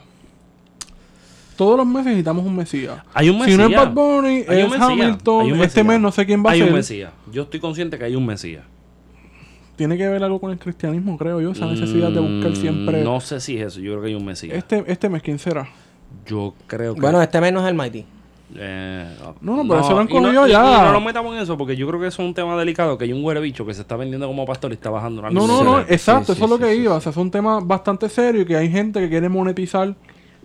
Todos los meses necesitamos un mesías. Hay un Si no es mesías. Bad Bunny, Hay un es mesías. Hamilton. Hay un este mesías. mes no sé quién va hay a un ser. mesías. Yo estoy consciente que hay un mesías. Tiene que ver algo con el cristianismo, creo yo. Esa necesidad de buscar Mm, siempre. No sé si es eso. Yo creo que hay un mesías. Este, este mes, ¿quién será? Yo creo que. Bueno, este mes no es el Mighty. Eh, No, no, pero eso lo han no- cogido y- ya. y no lo metamos en eso porque yo creo que eso es un tema delicado. Que hay un güere bicho que se está vendiendo como pastor y está bajando una No, no, no, Sí, exacto, sí, eso es lo sí, que sí, iba. sí. O sea, es un tema bastante serio y que hay gente que quiere monetizar.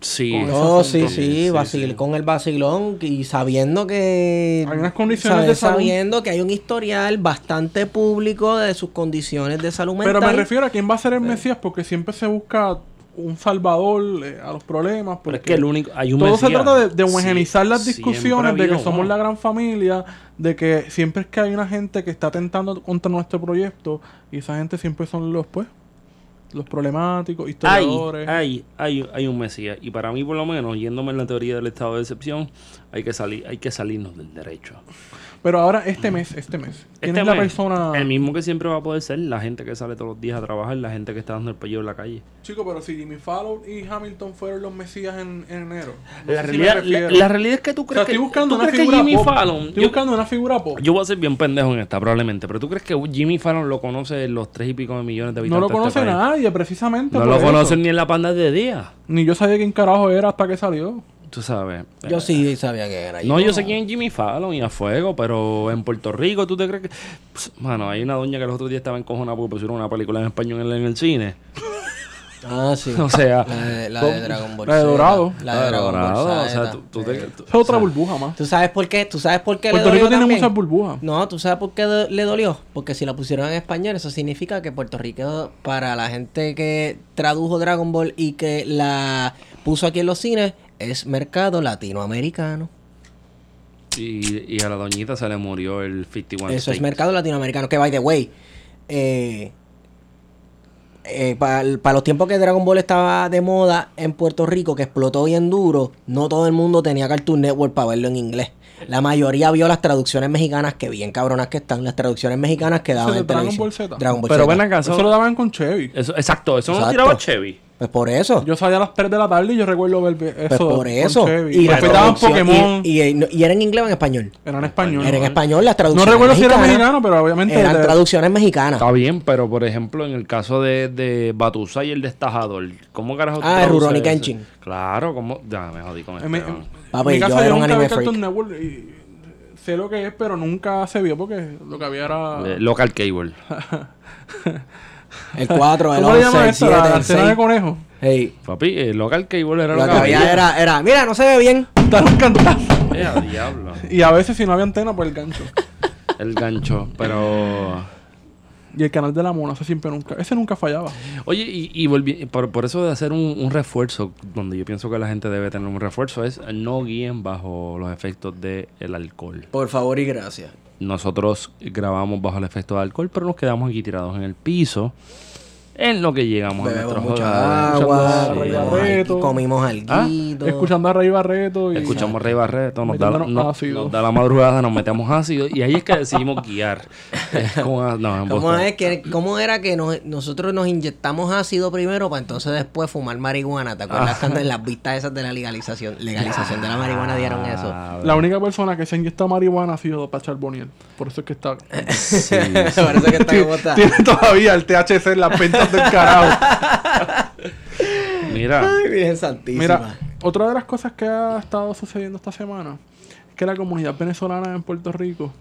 Sí. No, sí, sí, Sí, vacil- sí. con el vacilón y sabiendo que... Hay unas condiciones sabe- de salud. Sabiendo que hay un historial bastante público de sus condiciones de salud mental. Pero me refiero a quién va a ser el Mesías porque siempre se busca un salvador eh, a los problemas. Pero Porque es que el único. Hay un todo se trata de, de Sí, homogeneizar las discusiones de que somos la gran familia, de que siempre es que hay una gente que está atentando contra nuestro proyecto y esa gente siempre son los pues los problemáticos, Hay, historiadores. hay, hay, hay un mesías. Y para mí, por lo menos, yéndome en la teoría del estado de excepción, hay que salir, hay que salirnos del derecho. Pero ahora este mes, este mes, ¿quién Este es la mes, persona? El mismo que siempre va a poder ser, la gente que sale todos los días a trabajar, la gente que está dando el pellejo en la calle. Chico, pero si Jimmy Fallon y Hamilton fueron los Mesías en, en enero. no La si realidad, la, realidad es que tú o sea, crees estoy que, buscando tú una crees que figura Jimmy pop. Fallon. Estoy Yo, buscando una figura pop. yo voy a ser bien pendejo en esta, probablemente. Pero tú crees que Jimmy Fallon lo conoce los tres y pico de millones de no habitantes lo de este conoce país? nadie, precisamente. No por lo eso. conocen ni en la panda de día. Ni yo sabía quién carajo era hasta que salió. Tú sabes. Yo sí sabía que era. No, yo sé quién es Jimmy Fallon y a fuego, pero en Puerto Rico, ¿tú te crees que...? Pss, Mano, hay una doña que los otros días estaba encojonada porque pusieron una película en español en, en el cine. Ah, sí. [LAUGHS] O sea... La de, la de Dragon Ball La de. Dorado. La de Dragon Ball Dorado, o Z, sea, tú, tú te- tú- Esa es otra o sea, burbuja más. ¿Tú sabes por qué? ¿Tú sabes por qué Puerto le Rico tiene también? muchas burbujas. No, ¿tú sabes por qué do- le dolió? Porque si la pusieron en español, eso significa que Puerto Rico, para la gente que tradujo Dragon Ball y que la puso aquí en los cines, es mercado latinoamericano. Y, y a la doñita se le murió el 51 Eso es mercado latinoamericano. Que, by the way, eh, para los tiempos que Dragon Ball estaba de moda en Puerto Rico, que explotó bien duro, no todo el mundo tenía Cartoon Network para verlo en inglés. La mayoría vio las traducciones mexicanas, que bien cabronas que están, las traducciones mexicanas que daban en de Dragon televisión. Ball Z. Dragon Ball Pero Z. ven acá, Eso eso, lo daban con Chevy. eso- exacto, eso no Exacto. tiraba Chevy. Pues por eso. Yo salía a las 3 de la tarde y yo recuerdo ver eso. pues por eso. Y la Pokémon. Y, y- y era en inglés o en español. Era en español. Era en español las No traducciones. recuerdo si era mexicano, pero obviamente. Eran de- traducciones mexicanas. Está bien, pero por ejemplo, en el caso de, de Batusa y el destajador, ¿cómo carajo tú Ah, Rurouni? Kenshin. Claro, ¿cómo? Ya me jodí con En ¿no? en Papi, mi yo casa era yo un anime Cartoon freak. Network y sé lo que es, pero nunca se vio porque lo que había era. Eh, Local Cable. [LAUGHS] El 4, el ¿Cómo le 11, llaman el esto? 7, La, la el cena de 6. conejo. Hey, Papi, eh, Local Cable era lo que había era, era, mira, no se ve bien. Dar un cantazo. Eh, diablo. Y a veces si no había antena, pues el gancho. El gancho, pero... Y el canal de la mona, ese siempre nunca. Ese nunca fallaba. Oye, y, y volvi- por, por eso de hacer un, un refuerzo, donde yo pienso que la gente debe tener un refuerzo, es no guíen bajo los efectos del alcohol. Por favor y gracias. Nosotros grabamos bajo el efecto del alcohol, pero nos quedamos aquí tirados en el piso, en lo que llegamos a Bebemos nuestros mucha hogares. agua, escuchando a comimos ¿Ah? alguito. Escuchando a Rey Barreto y. Escuchamos Rey Barreto, nos da, Metiéndonos no- ácido. nos da la madrugada, nos metemos ácido y ahí es que decidimos guiar. [LAUGHS] Es como, no, ¿Cómo, es que, ¿Cómo era que nos- nosotros nos inyectamos ácido primero para entonces después fumar marihuana? ¿Te acuerdas Ah. cuando en las vistas esas de la legalización, legalización de la marihuana dieron eso? Ah, La única persona que se ha inyectado marihuana ha sido Pachar Boniel. Por eso es que está. sí, sí. Parece que está como está. Tiene todavía el THC en las ventas del carajo. Mira, [LAUGHS] Ay, Virgen Santísima. Mira, otra de las cosas que ha estado sucediendo esta semana es que la comunidad venezolana en Puerto Rico,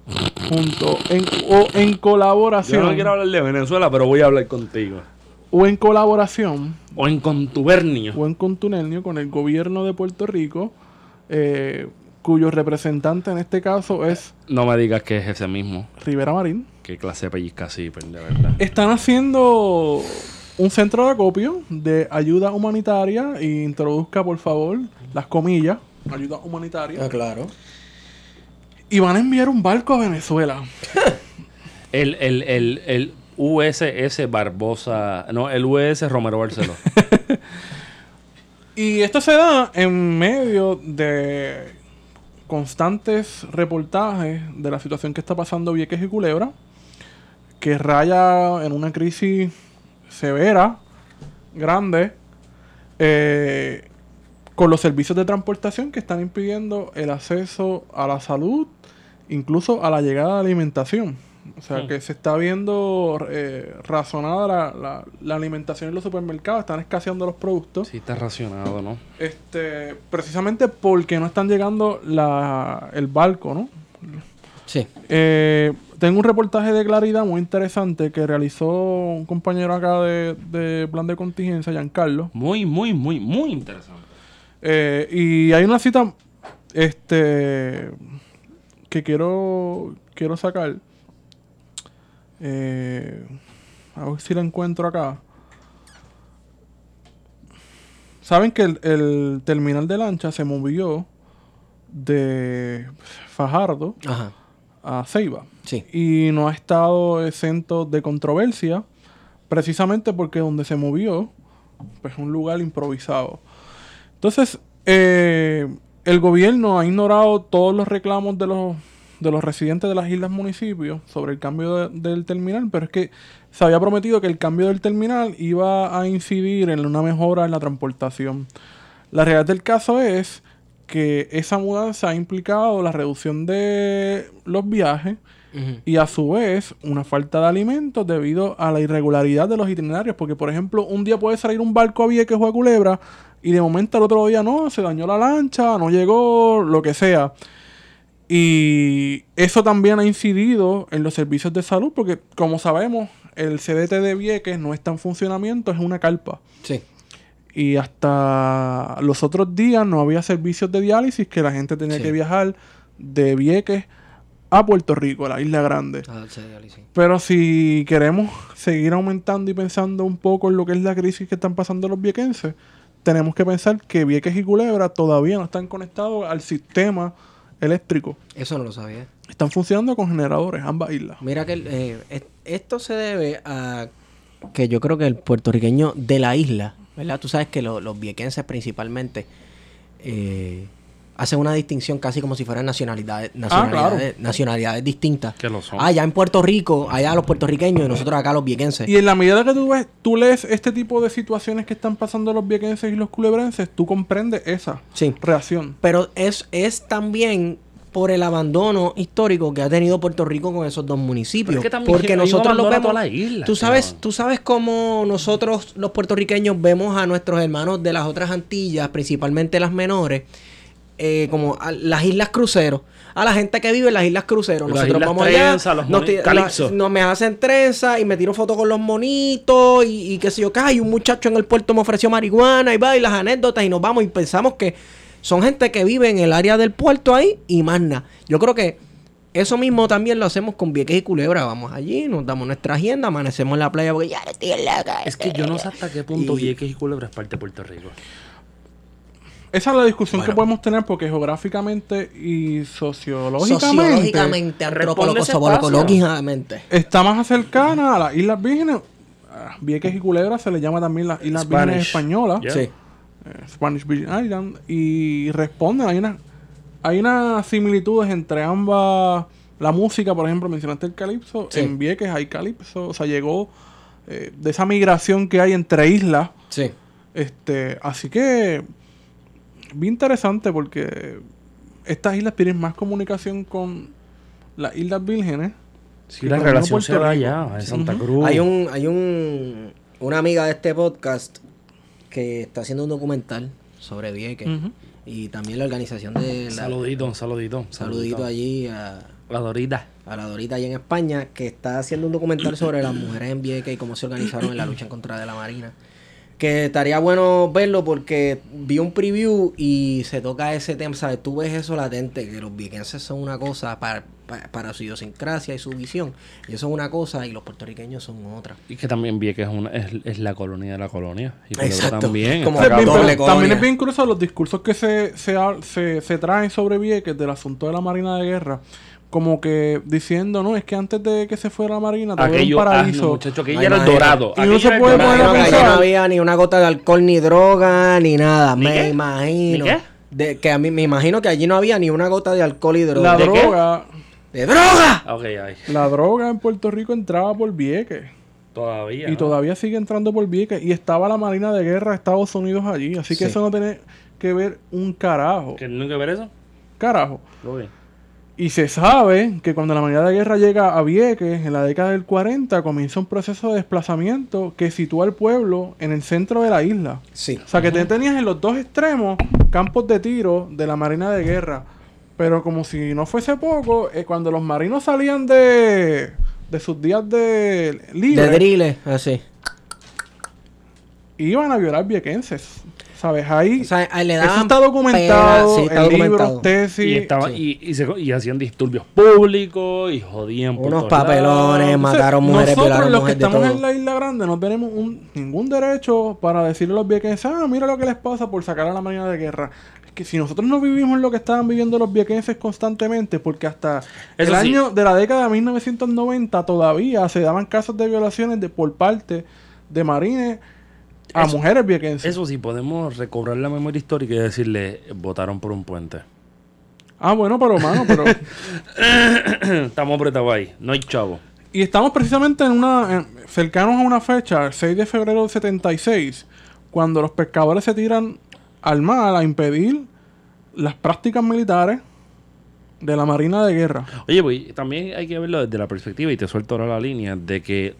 junto en, o en yo colaboración, no quiero hablar de Venezuela, pero voy a hablar contigo. o en colaboración, O en contubernio. o en contubernio con el gobierno de Puerto Rico, eh, cuyo representante en este caso es No me digas que es ese mismo. Rivera Marín, Qué clase de pellizca zipper, de verdad. están haciendo un centro de acopio de ayuda humanitaria y introduzca por favor las comillas, ayuda humanitaria, Ah, claro. y van a enviar un barco a Venezuela. [LAUGHS] El, el, el, el USS Barbosa. No, el USS Romero Barceló. [LAUGHS] Y esto se da en medio de constantes reportajes de la situación que está pasando Vieques y Culebra, que raya en una crisis severa, grande, eh, con los servicios de transportación que están impidiendo el acceso a la salud, incluso a la llegada de alimentación. O sea, que se está viendo eh, razonada la, la- la alimentación en los supermercados, están escaseando los productos. Sí, está racionado, ¿no? Este, precisamente porque no están llegando la, el barco, ¿no? Sí. Eh, tengo un reportaje de claridad muy interesante que realizó un compañero acá de, de plan de contingencia, Giancarlo. Muy, muy, muy, muy interesante. Eh, y hay una cita este que quiero quiero sacar. Eh, a ver si la encuentro acá. Saben que el, el terminal de lancha se movió de Fajardo Ajá. a Ceiba. Y no ha estado exento de controversia, precisamente porque donde se movió, pues es un lugar improvisado. Entonces, eh, el gobierno ha ignorado todos los reclamos de los, de los residentes de las islas municipios sobre el cambio de- del terminal, pero es que se había prometido que el cambio del terminal iba a incidir en una mejora en la transportación. La realidad del caso es que esa mudanza ha implicado la reducción de los viajes Y a su vez una falta de alimentos debido a la irregularidad de los itinerarios. Porque, por ejemplo, un día puede salir un barco a Vieques o a Culebra y de momento al otro día no, se dañó la lancha, no llegó, lo que sea. Y eso también ha incidido en los servicios de salud porque, como sabemos, el CDT de Vieques no está en funcionamiento, es una carpa. Sí. Y hasta los otros días no había servicios de diálisis que la gente tenía Sí. que viajar de Vieques a Puerto Rico, a la isla grande. Ah, sí, sí, sí. Pero si queremos seguir aumentando y pensando un poco en lo que es la crisis que están pasando los viequenses, tenemos que pensar que Vieques y Culebra todavía no están conectados al sistema eléctrico. Eso no lo sabía. Están funcionando con generadores, ambas islas. Mira que eh, es- esto se debe a que yo creo que el puertorriqueño de la isla, ¿verdad? Tú sabes que lo- los viequenses principalmente eh, hacen una distinción casi como si fueran nacionalidades, nacionalidades, nacionalidades distintas. Que lo son. Allá en Puerto Rico, allá los puertorriqueños y nosotros acá los viequenses. Y en la medida que tú ves, tú lees este tipo de situaciones que están pasando los viequenses y los culebrenses, tú comprendes esa Sí. reacción. Pero es, es también por el abandono histórico que ha tenido Puerto Rico con esos dos municipios. Pero es que también Porque nosotros lo abandonan vemos. toda la isla, tú sabes, tú sabes cómo nosotros los puertorriqueños vemos a nuestros hermanos de las otras Antillas, principalmente las menores, eh, como a las islas cruceros. A la gente que vive en las islas cruceros. Las Nosotros islas vamos trenza, allá, los nos, moni- ti- calipso. la- no me hacen trenza y me tiro fotos con los monitos y, y qué sé yo, qué. Ay, un muchacho en el puerto me ofreció marihuana y va y las anécdotas y nos vamos y pensamos que son gente que vive en el área del puerto ahí y más nada. Yo creo que eso mismo también lo hacemos con Vieques y Culebra. Vamos allí, nos damos nuestra agenda, amanecemos en la playa porque ya estoy en la calle. Es que yo no sé hasta qué punto Y- Vieques y Culebra es parte de Puerto Rico. Esa es la discusión que podemos tener porque geográficamente y sociológicamente, Sociológicamente, antropológicamente. está más cercana a las Islas Vírgenes. Vieques y Culebra se le llama también las Islas Vírgenes Spanish. Españolas. Yeah. Sí. eh, Spanish Virgin Island. Y responden, hay una, hay unas similitudes entre ambas. La música, por ejemplo, mencionaste el calipso. Sí. En Vieques hay calipso. O sea, llegó eh, de esa migración que hay entre islas. Sí. Este, así que bien interesante porque estas islas tienen más comunicación con las Islas Vírgenes. Sí, la relación se da Rico. allá, en Santa. Cruz. Hay un, hay un, una amiga de este podcast que está haciendo un documental sobre Vieques. Y también la organización de la, Saludito, un saludito. saludito allí a, La Dorita. a la Dorita allí en España, que está haciendo un documental sobre las mujeres en Vieques y cómo se organizaron en la lucha en contra de la Marina. Que estaría bueno verlo porque vi un preview y se toca ese tema, ¿sabes? Tú ves eso latente, que los viequenses son una cosa para, para, para su idiosincrasia y su visión. Y eso es una cosa y los puertorriqueños son otra. Y que también Vieques es, una, es, es la colonia de la colonia. Y Culebra Exacto. también. Como Es bien- doble también es bien curioso los discursos que se, se, se, se traen sobre Vieques del asunto de la Marina de Guerra. Como que diciendo, no, es que antes de que se fuera la Marina, todo era un ah, no, paraíso. muchacho, aquello Ay, era el dorado. Y Aquello se puede poner a pensar- no había ni una gota de alcohol, ni droga, ni nada. ¿Ni me qué? imagino. ¿Ni qué? De, que a mí me imagino que allí no había ni una gota de alcohol y droga. la ¿De qué? droga, ¡De droga! Ay. la droga en Puerto Rico entraba por Vieques. Todavía. Y ¿no? todavía sigue entrando por Vieques. Y estaba la Marina de Guerra de Estados Unidos allí. Así que Sí. eso no tiene que ver un carajo. ¿Que no hay que ver eso? Carajo. Ok. Y se sabe que cuando la Marina de Guerra llega a Vieques, en la década del 40, comienza un proceso de desplazamiento que sitúa al pueblo en el centro de la isla. Sí. O sea, que te tenías en los dos extremos campos de tiro de la Marina de Guerra. Pero como si no fuese poco, eh, cuando los marinos salían de, de sus días de libre, De driles, así. iban a violar viequenses. ¿Sabes? Ahí O sea, ahí le eso está pena, documentado sí, está en libros, documentado. tesis. Y, estaba, sí. y, y, se, y hacían disturbios públicos y jodían por Unos todos lados. papelones, Entonces, mataron mujeres, nosotros los que estamos en la isla grande no tenemos un- ningún derecho para decirle a los viequenses, ah, mira lo que les pasa por sacar a la marina de guerra. Es que si nosotros no vivimos lo que estaban viviendo los viequenses constantemente, porque hasta Eso el sí. año de la década de 1990 todavía se daban casos de violaciones de por parte de marines a Eso- mujeres viequenses. Eso sí, podemos recobrar la memoria histórica y decirle, votaron por un puente. Ah, bueno, pero mano, pero... [LAUGHS] Estamos apretados ahí, no hay chavo. Y estamos precisamente en una en- cercanos a una fecha, el 6 de febrero del 76, cuando los pescadores se tiran al mar a impedir las prácticas militares de la Marina de Guerra. Oye, pues también hay que verlo desde la perspectiva, y te suelto ahora la línea, de que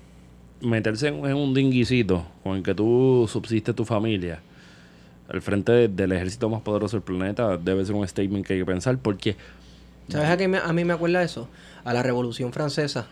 meterse en, en un dinguicito con el que tú subsiste tu familia al frente de- del ejército más poderoso del planeta debe ser un statement que hay que pensar porque ¿Sabes a qué me- a mí me acuerda eso? A la Revolución Francesa.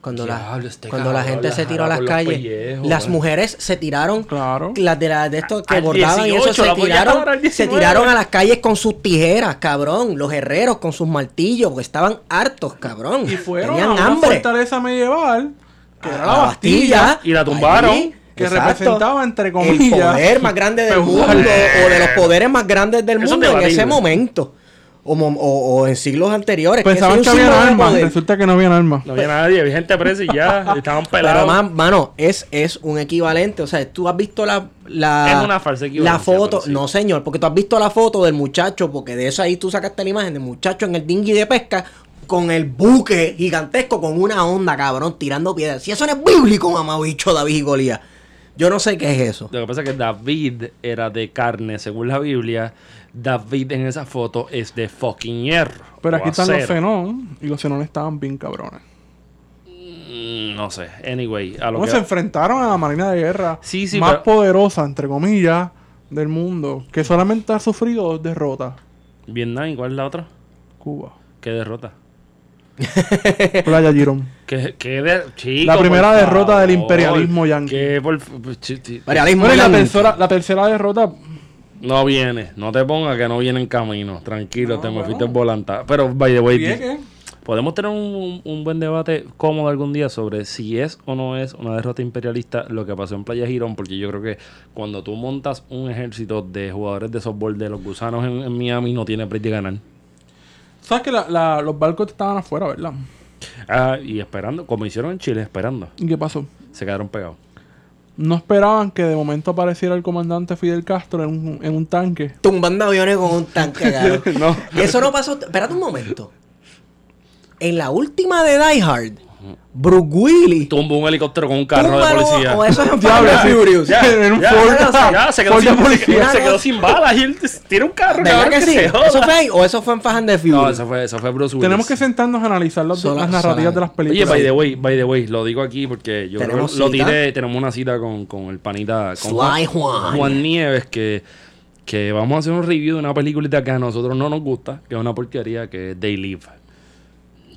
Cuando, la, este cuando la gente la se tiró a las calles, pellejos, las eh. mujeres se tiraron, Claro. las de, la, de estos que Al bordaban y eso 18, se tiraron, se 19. tiraron a las calles con sus tijeras, cabrón. Los herreros con sus martillos, porque estaban hartos, cabrón. Y fueron Tenían a una hambre. fortaleza medieval, que era la Bastilla, Y la tumbaron. Allí, que exacto. representaba, entre el comillas, poder más grande del mundo feudal. o de los poderes más grandes del Eso mundo en ese momento. O, o- o en siglos anteriores. Pensaban que de armas, resulta que no habían armas. No había nadie, había gente presa y ya, estaban Pero, pelados. man- mano, es, es un equivalente. O sea, tú has visto la. la Es una falsa La foto. pero sí. No, señor, porque tú has visto la foto del muchacho, porque de eso ahí tú sacaste la imagen del muchacho en el dinghy de pesca con el buque gigantesco con una onda, cabrón, tirando piedras. Si eso no es bíblico, mamabicho, David y Golías. Yo no sé qué es eso. Lo que pasa es que David era de carne, según la Biblia. David en esa foto es de fucking hierro. Pero aquí están los. Zenón y los Zenón estaban bien cabrones. Mm, No sé. Anyway, a lo ¿Cómo que... se enfrentaron a la Marina de Guerra Sí, sí, más pero- poderosa, entre comillas, del mundo, que solamente ha sufrido dos derrotas. Vietnam, ¿y cuál es la otra? Cuba. ¿Qué derrota? [LAUGHS] Playa Girón. ¿Qué, qué de... Chico, La primera derrota del imperialismo yanqui. ¿Qué por... chi- chi- Imperialismo Bueno, y la tercera, la tercera derrota, No viene. No te pongas que no viene en camino. Tranquilo, No, te me bueno. fuiste en volanta. Pero, by the way, podemos tener un, un buen debate cómodo algún día sobre si es o no es una derrota imperialista lo que pasó en Playa Girón, porque yo creo que cuando tú montas un ejército de jugadores de softball de los gusanos en, en Miami, no tiene de ganar. ¿Sabes que la- la- los barcos estaban afuera, verdad? Ah, y esperando, como hicieron en Chile, esperando. ¿Y qué pasó? Se quedaron pegados. No esperaban que de momento apareciera el comandante Fidel Castro en un, en un tanque. Tumbando aviones con un tanque, [LAUGHS] cabrón. No. Eso no pasó. Espérate un momento. En la última de Die Hard, Bruce Willis. Tumba un helicóptero con un carro de policía. O eso es sí. Furious. Ya, en un Ford, ya, se quedó, de sin, se, policía. quedó, se quedó sin balas y él tiene un carro. ¿Verdad cabrón, que sí? se joda. ¿Eso fue ahí? ¿O eso fue en Fast and the Furious? No, eso fue, eso fue Bruce Willis. Tenemos que sentarnos a analizar los- Sola- las narrativas de las Oye, películas. by the way, by the way, lo digo aquí porque yo creo que ¿Tenemos lo tiré, tenemos una cita con, con el panita, con Sly Juan. Juan Nieves, que, que vamos a hacer un review de una película que a nosotros no nos gusta, que es una porquería, que es They Live.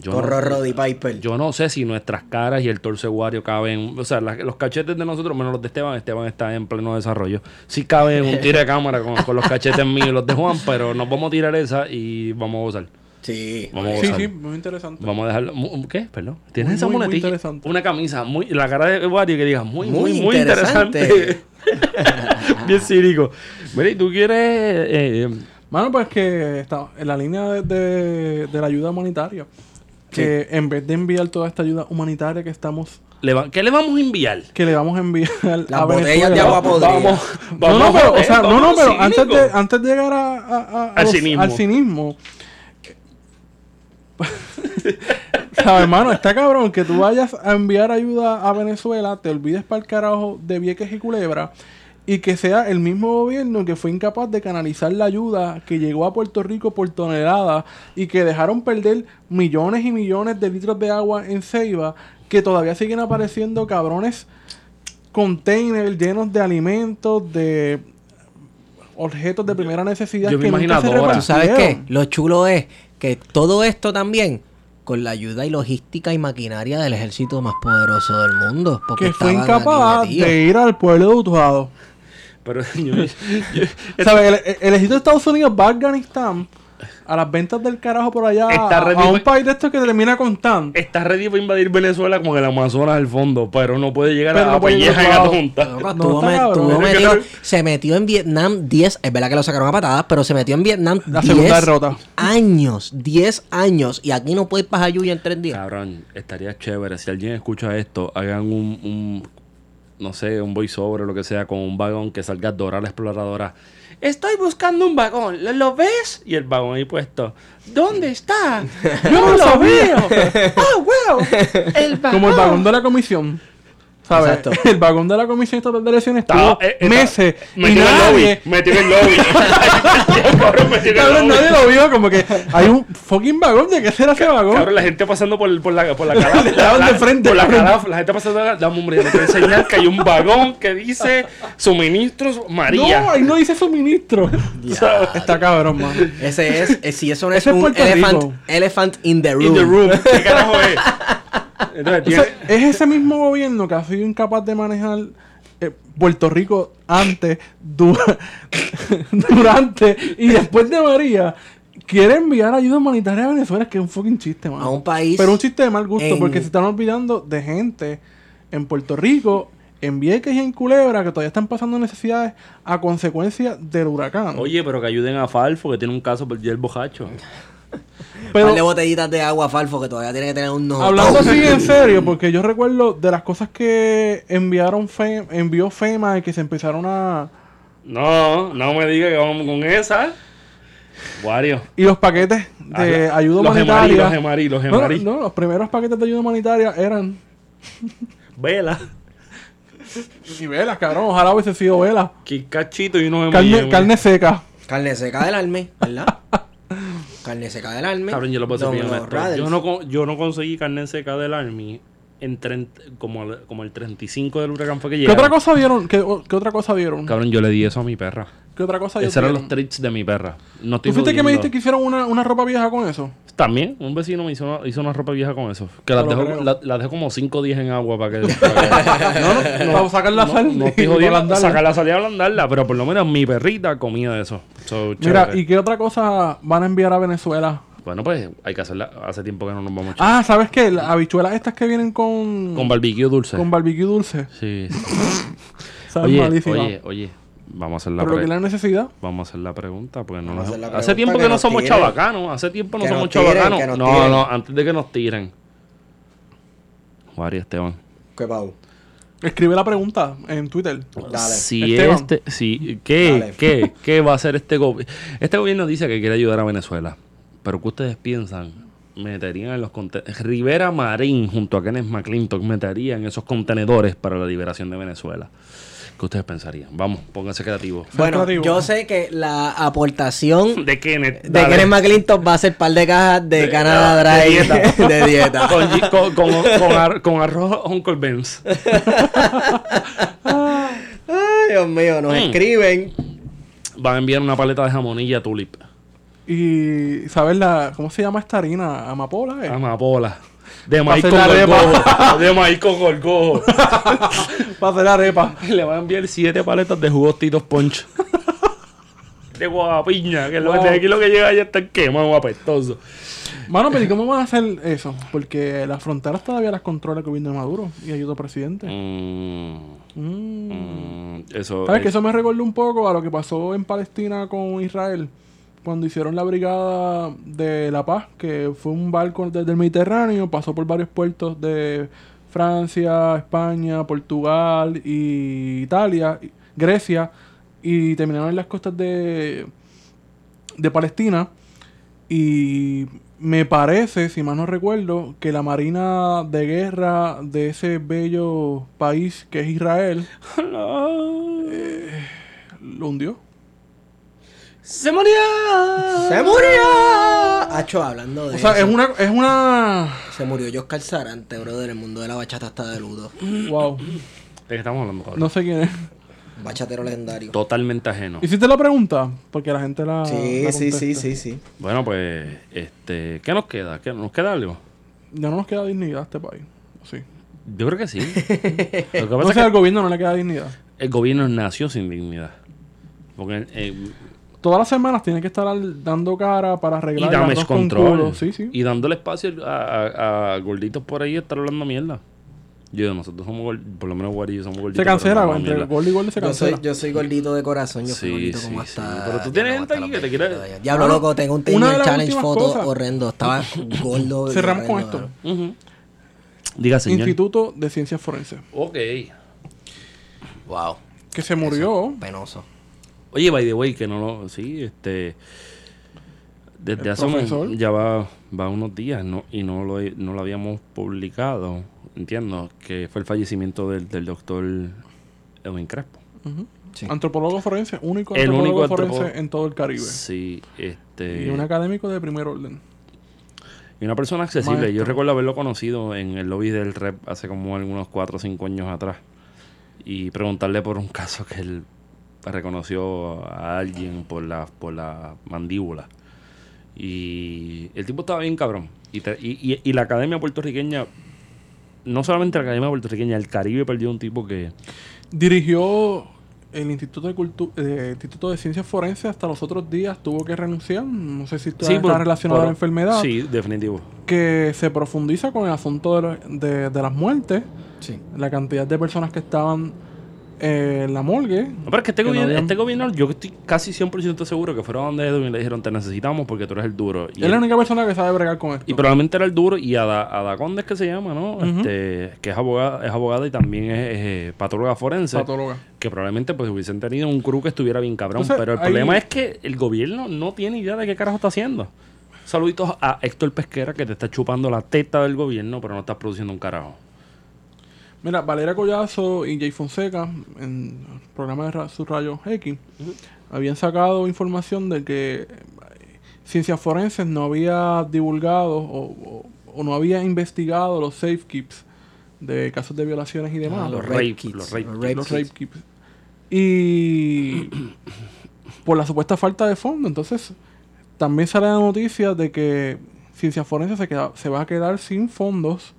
Yo Con no, Roddy Piper. yo no sé si nuestras caras y el torso de Wario caben, o sea, la- los cachetes de nosotros, menos los de Esteban, Esteban está en pleno desarrollo. Sí cabe un tiro de cámara con, con los cachetes míos y los de Juan, pero nos vamos a tirar esa y vamos a gozar. Sí. Vamos a Sí, gozar. sí, muy interesante. Vamos a dejarlo. ¿Qué? Perdón. ¿Tienes Muy, esa muy, muy monetilla? interesante. Una camisa. Muy, la cara de Wario que diga muy, muy, Muy muy, interesante. interesante. [LAUGHS] Bien cínico. Mira, ¿y tú quieres. eh, Mano, pues que está en la línea de, de- de la ayuda humanitaria. Que en vez de enviar toda esta ayuda humanitaria que estamos, le va- ¿Qué le vamos a enviar? que le vamos a enviar [LAUGHS] Las a botellas Venezuela. de agua podrida. Vamos, No, vamos no, a pero, o joder, sea, no, vamos no, pero antes de, antes de llegar a, a- a- a Al los- cinismo. al cinismo. [LAUGHS] ¿Sabes, hermano? Está cabrón que tú vayas a enviar ayuda a Venezuela, te olvides para el carajo de Vieques y Culebra y que sea el mismo gobierno que fue incapaz de canalizar la ayuda que llegó a Puerto Rico por tonelada y que dejaron perder millones y millones de litros de agua en Ceiba, que todavía siguen apareciendo cabrones containers llenos de alimentos, de objetos de primera necesidad yo me que nunca imagino se a Dora. ¿Tú sabes qué? Lo chulo es que todo esto también con la ayuda y logística y maquinaria del ejército más poderoso del mundo. Porque que fue incapaz de ir al pueblo de Utuado. Pero [LAUGHS] yo, [LAUGHS] yo- ¿Sabes? El, el- ejército de Estados Unidos va a Afganistán a las ventas del carajo por allá Está a, ready a un pa- país de estos que termina con tan. está ready para invadir Venezuela como el Amazonas al fondo, pero no puede llegar Pero a no llegar Pelleja en No, me- metido- se metió en Vietnam 10, es verdad que lo sacaron a patadas, pero se metió en Vietnam La 10 segunda derrota. años, 10 años, y aquí no puede ir para Jayuya en 3 días. Cabrón, estaría chévere. Si alguien escucha esto, hagan un, un no sé, un voiceover o lo que sea con un vagón que salga Dora la exploradora. Estoy buscando un vagón, ¿lo, lo ves? Y el vagón ahí puesto. ¿Dónde está? [LAUGHS] No lo veo. Oh, wow. El vagón. Como el vagón de la comisión. ¿Sabes? Exacto. [LAUGHS] El vagón de la comisión estatal de elecciones Estaba- estuvo eh, estaba- meses y metido en el nadie, lobby. Metido en el lobby. [LAUGHS] [LAUGHS] Cabrón, metido en el cabrón, lobby. nadie lo vio. Como que hay un fucking vagón. ¿De qué será ese vagón? Cabrón, la gente pasando por, por la, por la cara. Estaban de frente, Por la cara, la gente pasando. Dame, hombre, te voy a enseñar que hay un vagón que dice suministros María. No, ahí no dice suministro. Está cabrón, mano. Ese es, eh, si eso no es un elephant, elephant in the room. In the room. ¿Qué carajo es? Entonces, tiene, Entonces, es ese mismo gobierno que ha sido incapaz de manejar eh, Puerto Rico antes, du- [LAUGHS] durante y después de María. Quiere enviar ayuda humanitaria a Venezuela, que es un fucking chiste, mano. A un país Pero un chiste de mal gusto, en- porque se están olvidando de gente en Puerto Rico en Vieques y en Culebra, que todavía están pasando necesidades a consecuencia del huracán. Oye, pero que ayuden a Falfo, que tiene un caso por el bojacho. [LAUGHS] Pero botellitas de agua falfo que todavía tiene que tener un no. hablando así en [LAUGHS] serio, porque yo recuerdo de las cosas que enviaron Fe- envió FEMA y que se empezaron a... No, no me diga que vamos con esa. Wario. Y los paquetes de Ah, ayuda los gemarí, humanitaria. los gemarí, los No, no, gemarí. no, los primeros paquetes de ayuda humanitaria eran Vela. y velas, cabrón. Ojalá hubiese sido velas. Qué cachito y unos Carne, carne seca. Carne seca del alme, ¿verdad? [LAUGHS] Carne seca del alme. Cabrón, yo lo puedo. Brothers. Yo no, con- yo no conseguí carne seca del Army en 30 como, el- como el 35 del huracán fue que ¿Qué llegaron. otra cosa vieron? ¿Qué, o- qué otra cosa vieron? Cabrón, yo le di eso a mi perra. ¿Qué otra cosa Esos eran los treats de mi perra. No estoy ¿Tú fuiste que me dijiste que hicieron una, una ropa vieja con eso? También, un vecino me hizo una, hizo una ropa vieja con eso. Que las dejó, la, las dejó como 5 días en agua para que. [LAUGHS] para que- No, no, no. Para sacar la sal. no y estoy jodiendo, sacar la salida a ablandarla, pero por lo menos mi perrita comía de eso. So, Mira. ¿y qué otra cosa van a enviar a Venezuela? Bueno, pues hay que hacerla. Hace tiempo que no nos vamos Ah, ¿sabes qué? Las habichuelas estas que vienen con... con barbecue dulce. con barbecue dulce. Sí. sí. [LAUGHS] [LAUGHS] Oye, oye, oye. Vamos a hacer la Pero lo que pre- es la necesidad. Vamos a hacer la pregunta porque no Vamos a nos- hacer la hace pregunta tiempo que que, no somos tiren. chavacanos, hace tiempo no Que somos tiren, chavacanos. No, tiren. no, antes de que nos tiren. María Esteban. ¿Qué pau? Escribe la pregunta en Twitter. Dale. Si Esteban. este, si, ¿qué, Dale. qué, qué va a hacer este gobierno? Este gobierno dice que quiere ayudar a Venezuela. Pero ¿qué ustedes piensan? Meterían en los contenedores. Rivera Marín junto a Kenneth McClintock meterían esos contenedores para la liberación de Venezuela. ¿Qué ustedes pensarían? Vamos, pónganse creativos. Bueno, creativo. yo sé que la aportación [LAUGHS] De Kenneth. de. Kenneth McClintock va a ser par de cajas de, De- Canada [LAUGHS] de dieta. de [LAUGHS] dieta. con, gi- con, con, con ar- con arroz Uncle Ben's. Ay, Dios mío, nos Mm. escriben. Van a enviar una paleta de jamonilla tulip. Y, ¿sabes la... ¿Cómo se llama esta harina? Amapola, ¿eh? Amapola. De maíz con la gorgojo. De maíz con gorgojo. [LAUGHS] Para hacer arepa. [LAUGHS] Le van a enviar siete paletas de jugos Titos Punch. [LAUGHS] de guapiña. Que lo Wow. aquí lo que llega ya está quemado, apestoso. Mano, pero ¿y cómo van a hacer eso? Porque las fronteras todavía las controla el gobierno de Maduro y ayuda presidente. Mm, Mm. mm, eso. ¿Sabes que es- eso me recordó un poco a lo que pasó en Palestina con Israel? Cuando hicieron la Brigada de la Paz, que fue un barco desde el Mediterráneo, pasó por varios puertos de Francia, España, Portugal y Italia, Grecia, y terminaron en las costas de, de Palestina. Y me parece, si mal no recuerdo, que la marina de guerra de ese bello país que es Israel [LAUGHS] lo hundió. ¡Se murió! ¡Se murió! Hacho, hablando de O sea, eso. es una, es una. Se murió Oscar Sarante, brother. El mundo de la bachata está de ludo. Wow. ¿De qué estamos hablando, cabrón? No sé quién es. Bachatero legendario. Totalmente ajeno. ¿Hiciste la pregunta? Porque la gente la. Sí, la sí, sí, sí, sí. Bueno, pues, este, ¿qué nos queda? ¿Qué, ¿Nos queda algo? Ya no nos queda dignidad a este país. Sí. Yo creo que sí. [LAUGHS] Lo que No pasa sé, es al que gobierno no le queda dignidad. el gobierno nació sin dignidad. Porque eh, Todas las semanas tiene que estar al- dando cara para y arreglar el damage control. Sí, sí. Y dándole espacio a, a- a gorditos por ahí estar hablando mierda. Yo, nosotros somos gord- por lo menos Guari y yo somos gorditos. Se cancela, no entre gol y gol se Yo soy, cancela. yo soy gordito de corazón, yo Sí, soy gordito sí, como sí. hasta... Pero tú tienes como gente aquí que te quiere- 20 todavía. Diablo, loco, tengo un las Challenge foto cosas. horrendo. Estaba [LAUGHS] gordo. y Cerramos con esto. Diga, señor. Instituto de Ciencias Forenses. Ok. Wow. Que se murió. Penoso. Oye, by the way, que no lo... Sí, este... Desde hace un- ya va, va unos días no, y no lo, he- no lo habíamos publicado, entiendo, que fue el fallecimiento del, del doctor Edwin Crespo. Ujú. Sí. Antropólogo forense, único El antropólogo único forense antropo- en todo el Caribe. Sí, este... Y un académico de primer orden. Y una persona accesible. Yo recuerdo haberlo conocido en el lobby del rep hace como algunos 4 o 5 años atrás. Y preguntarle por un caso que él reconoció a alguien por la, por la mandíbula. Y el tipo estaba bien cabrón. Y, te- y, y- y la academia puertorriqueña, no solamente la academia puertorriqueña, el Caribe perdió un tipo que... Dirigió el Instituto de, Cultu- eh, Instituto de Ciencias Forenses hasta los otros días. Tuvo que renunciar. No sé si está por- relacionado a la enfermedad. Sí, definitivo. Que se profundiza con el asunto de, lo- de- de las muertes. Sí. La cantidad de personas que estaban eh, la morgue. No, pero es que este, Que no gobierno, habían- este gobierno, yo estoy casi 100% seguro que fueron donde Edwin y le dijeron, te necesitamos porque tú eres el duro. Y, es la única persona que sabe bregar con esto. y probablemente era el duro. Y Ada, Ada Conde es que se llama, ¿no? Este, que es abogada, es abogada y también es, es, eh, patóloga forense. Patóloga. que probablemente pues hubiesen tenido un crew que estuviera bien cabrón. Entonces, pero el ahí- problema es que el gobierno no tiene idea de qué carajo está haciendo. Saluditos a Héctor Pesquera que te está chupando la teta del gobierno, pero no estás produciendo un carajo. Mira, Valeria Collazo y Jay Fonseca, en el programa de Sus Rayos X, habían sacado información de que eh, Ciencias Forenses no había divulgado o, o- o no había investigado los safe keeps de casos de violaciones y demás. Ah, los los rape rape- kits. los rape kits. rape los kits. rape keeps. Y por la supuesta falta de fondo, entonces también sale la noticia de que Ciencias Forenses se, queda- se va a quedar sin fondos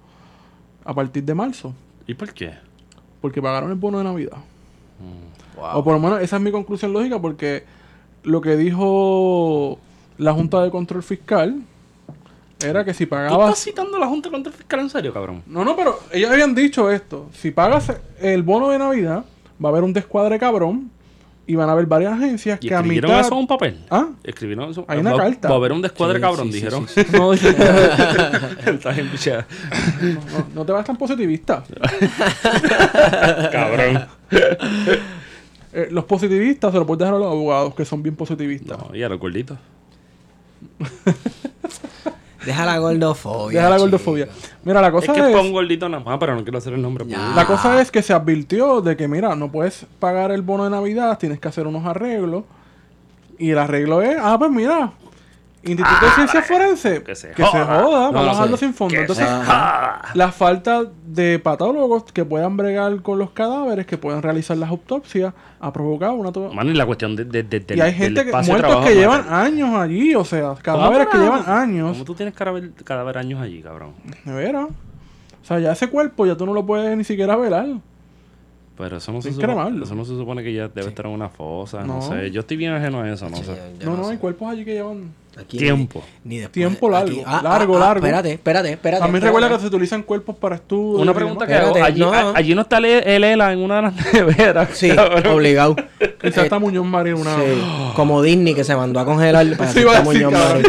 a partir de marzo, ¿Y por qué? porque pagaron el bono de Navidad. Wow. O por lo menos esa es mi conclusión lógica, porque lo que dijo la Junta de Control Fiscal era que si ¿Tú estás pagabas... citando a la Junta contra el Fiscal en serio, cabrón? No, no, pero ellos habían dicho esto. Si pagas el bono de Navidad, va a haber un descuadre cabrón y van a haber varias agencias ¿Y que a escribieron mitad... eso en un papel? ¿Ah? Escribieron eso. Hay una va, carta. Va a haber un descuadre Sí, cabrón, sí, sí, dijeron. sí, [LAUGHS] No, no, no te vas tan positivista. [LAUGHS] cabrón. [LAUGHS] Eh, los positivistas se lo puedes dejar a los abogados, que son bien positivistas. No, y a los gorditos. Deja la gordofobia. Deja la chico. gordofobia. Mira, la Es cosa que es... es para un gordito nada más, pero no quiero hacer el nombre. La cosa es que se advirtió de que, mira, no puedes pagar el bono de Navidad, tienes que hacer unos arreglos. Y el arreglo es, ah, pues mira, Instituto de Ciencias Forenses, que se que joda. se joda, vamos a dejarlo sin fondo. Entonces, la falta de patólogos que puedan bregar con los cadáveres, que puedan realizar las autopsias, ha provocado una... Mano, y la cuestión de, de, de- y hay del gente que, muertos trabajo que llevan años allí, o sea, ¿Cómo cadáveres que llevan años. ¿Cómo tú tienes cadáver, cadáver años allí, cabrón? De veras. O sea, ya ese cuerpo ya tú no lo puedes ni siquiera velar. Pero eso no, se supone, eso no se supone que ya debe estar en una fosa, no. No. sé. Yo estoy bien ajeno a eso, no Sí, sé. yo No, no, sé. hay cuerpos allí que llevan... Aquí Tiempo. Ni, ni después. Tiempo largo, Aquí- ah, largo, ah, ah, largo. Espérate, espérate, espérate. También espérate. recuerda que se utilizan cuerpos para estudios. Una pregunta que hago. Allí no. a- allí no está el Lela en una de las [LAUGHS] neveras. Sí, cabrón. obligado. Quizás está Muñoz Marín una... Sí, como Disney que se mandó a congelar para [LAUGHS] Sí, a Muñoz. Marín.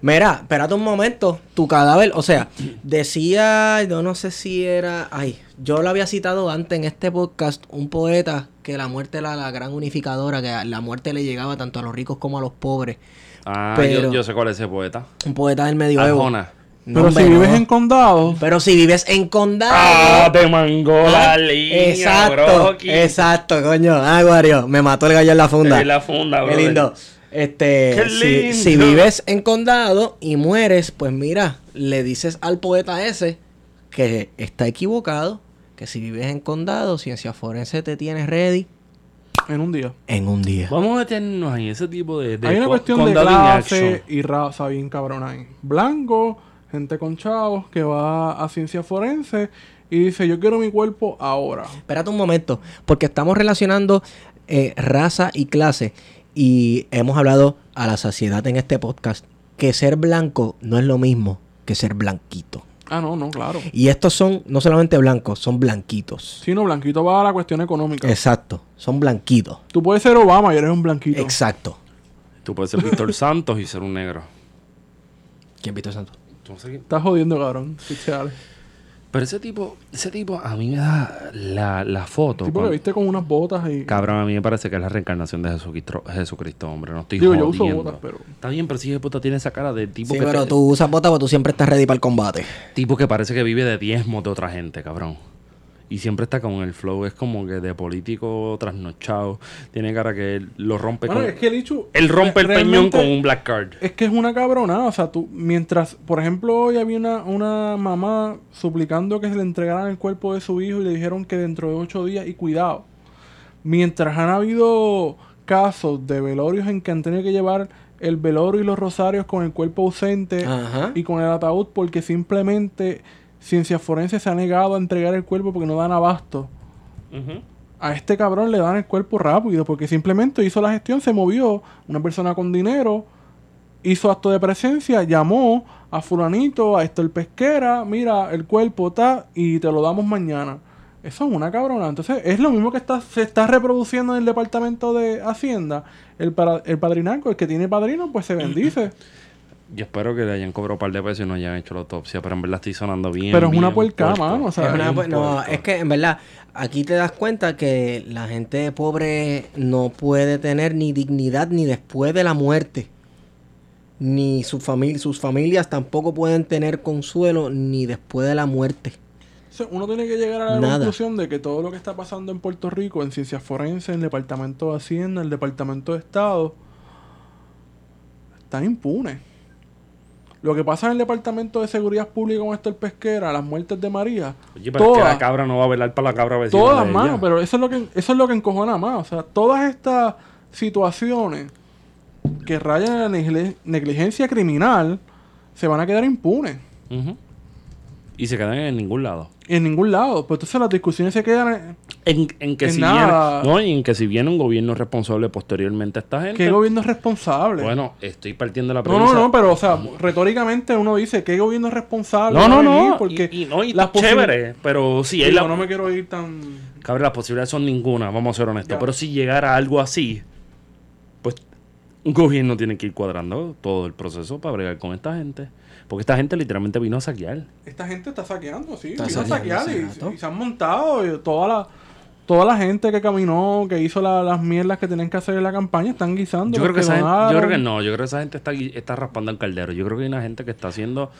Mira, espérate un momento. Tu cadáver, o sea, decía, yo no sé si era, ay, yo lo había citado antes en este podcast, un poeta que la muerte era la gran unificadora, que la muerte le llegaba tanto a los ricos como a los pobres. Ah, Pero- yo, yo sé cuál es ese poeta. Un poeta del medioevo. Arjona. No, Pero si vives no. en condados... Pero si vives en condado. Ah, te mangó la Ah, línea, Exacto, exacto, coño. Ah, Guario, me mató el gallo en la funda. En la funda, Qué brother. lindo. Este, Qué si- lindo. Si, vives en condado y mueres, pues mira, le dices al poeta ese que está equivocado, que si vives en condado, ciencia forense te tienes ready En un día. en un día. Vamos a meternos en ese tipo de. de Hay una cuestión de clase y raza bien cabrona ahí. Blanco, gente con chavos que va a ciencia forense y dice, yo quiero mi cuerpo ahora. Espérate un momento, porque estamos relacionando eh, raza y clase y hemos hablado a la saciedad en este podcast que ser blanco no es lo mismo que ser blanquito. Ah, no, no, claro. Y estos son no solamente blancos, son blanquitos. Si no, blanquito va a la cuestión económica. Exacto, son blanquitos. Tú puedes ser Obama y eres un blanquito. Exacto. Tú puedes ser Víctor [LAUGHS] Santos y ser un negro. ¿Quién Víctor Santos? No sé quién- Estás jodiendo, cabrón. Pero ese tipo, ese tipo a mí me da la, la foto. Tipo que cuando- viste con unas botas y... Cabrón, a mí me parece que es la reencarnación de Jesucristo, Jesucristo hombre. No estoy Digo, yo jodiendo. uso botas, pero... Está bien, pero si de puta tiene esa cara de tipo Sí, que pero te- tú usas botas porque tú siempre estás ready para el combate. tipo que parece que vive de diezmos de otra gente, cabrón. Y siempre está con el flow, es como que de político trasnochado. Tiene cara que él lo rompe Bueno, con... es que el hecho... Él rompe el peñón con un black card. Es que es una cabronada. O sea, tú, mientras, por ejemplo, hoy había una, una mamá suplicando que se le entregaran el cuerpo de su hijo y le dijeron que dentro de ocho días, y cuidado. Mientras han habido casos de velorios en que han tenido que llevar el velorio y los rosarios con el cuerpo ausente Ajá. y con el ataúd porque simplemente Ciencia Forense se ha negado a entregar el cuerpo porque no dan abasto. A este cabrón le dan el cuerpo rápido porque simplemente hizo la gestión, se movió. Una persona con dinero hizo acto de presencia, llamó a fulanito, a Héctor Pesquera, mira, el cuerpo está y te lo damos mañana. Eso es una cabrona. Entonces, es lo mismo que está, se está reproduciendo en el departamento de Hacienda. El, para, el padrinaco, el que tiene padrino, pues se [CLEARS THROAT] bendice. Yo espero que le hayan cobrado un par de pesos y no hayan hecho la autopsia, pero en verdad estoy sonando bien. Pero es una puerca, mano. O sea, Es una- es no, es que en verdad, aquí te das cuenta que la gente pobre no puede tener ni dignidad ni después de la muerte. Ni su familia, sus familias tampoco pueden tener consuelo ni después de la muerte. O sea, uno tiene que llegar a la Nada. conclusión de que todo lo que está pasando en Puerto Rico, en ciencias forenses, en el Departamento de Hacienda, en el Departamento de Estado, está impune. Lo que pasa en el Departamento de Seguridad Pública con esto el pesquera, las muertes de María, Oye, pero es que la cabra no va a velar para la cabra vecina todas, mano, pero eso es lo que eso es lo que encojona más. O sea, todas estas situaciones que rayan en la negligencia criminal se van a quedar impunes. Y se quedan en ningún lado. En ningún lado. Pues entonces las discusiones se quedan en, En, que En si nada. viene, no, y en que si viene un gobierno responsable posteriormente a esta gente. ¿Qué gobierno es responsable? Bueno, estoy partiendo de la no, premisa. no, no, pero, o sea, retóricamente uno dice, ¿qué gobierno es responsable? No, no, no. Porque y, y no, y las chévere. Pero si Digo, la, no me quiero ir tan... Cabrón, las posibilidades son ninguna, vamos a ser honestos. Ya. Pero si llegara algo así, pues un gobierno tiene que ir cuadrando todo el proceso para bregar con esta gente. Porque esta gente literalmente vino a saquear. Esta gente está saqueando, sí. Está vino a saqueando, saquear y, se han montado. y toda la toda la gente que caminó, que hizo la- las mierdas que tenían que hacer en la campaña, están guisando. Yo creo que, esa gente- yo donaron. creo que no, yo creo que esa gente está, raspando el caldero. Yo creo que hay una gente que está haciendo